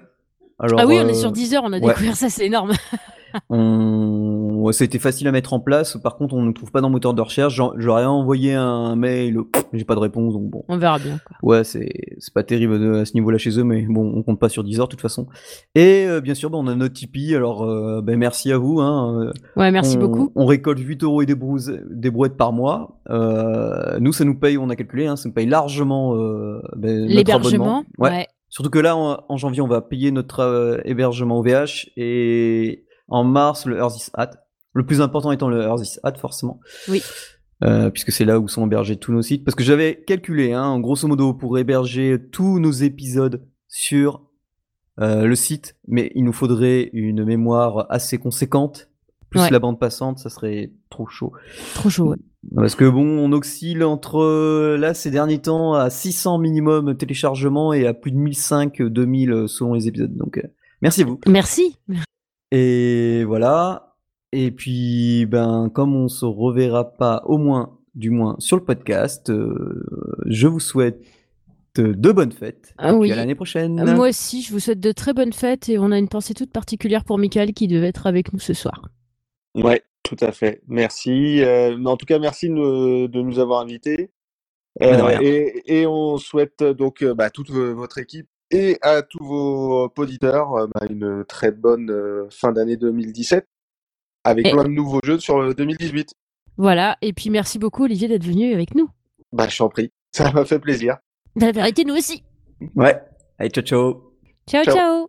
ah oui, on est sur 10 euh, heures, on a découvert ça, c'est énorme. On... ça a été facile à mettre en place. Par contre, on ne trouve pas dans le moteur de recherche. J'aurais envoyé un mail, j'ai pas de réponse, donc bon. On verra bien. Quoi. Ouais, c'est pas terrible à ce niveau-là chez eux, mais bon, on compte pas sur 10 heures de toute façon. Et euh, bien sûr, bah, on a notre Tipeee. Alors, euh, ben, merci à vous. Hein. Ouais, merci beaucoup. On récolte 8 euros et des, des brouettes par mois. nous, ça nous paye, on a calculé, hein, ça nous paye largement ben, l'hébergement. ouais. Surtout que là, en, janvier, on va payer notre euh, hébergement OVH et en mars, le Earth Hat. Le plus important étant le Earth Hat, forcément. Oui. Euh, puisque c'est là où sont hébergés tous nos sites. Parce que j'avais calculé, hein, grosso modo, pour héberger tous nos épisodes sur euh, le site, mais il nous faudrait une mémoire assez conséquente. Plus la bande passante, ça serait trop chaud. Trop chaud, ouais. Parce que bon, on oscille entre là ces derniers temps à 600 minimum téléchargements et à plus de 1005, 2000 selon les épisodes. Donc euh, merci à vous. Merci. Et voilà. Et puis ben comme on se reverra pas au moins du moins sur le podcast, euh, je vous souhaite de bonnes fêtes. Ah oui. à l'année prochaine. Moi aussi, je vous souhaite de très bonnes fêtes et on a une pensée toute particulière pour Michael qui devait être avec nous ce soir. Ouais, tout à fait. Merci. Euh, en tout cas, merci de, nous avoir invités. Euh, et, on souhaite donc bah, toute votre équipe et à tous vos auditeurs bah, une très bonne fin d'année 2017 avec plein de nouveaux jeux sur le 2018. Voilà. Et puis merci beaucoup Olivier d'être venu avec nous. Bah, je t'en prie. Ça m'a fait plaisir. La vérité, nous aussi. Ouais. Allez, ciao, ciao. Ciao, ciao.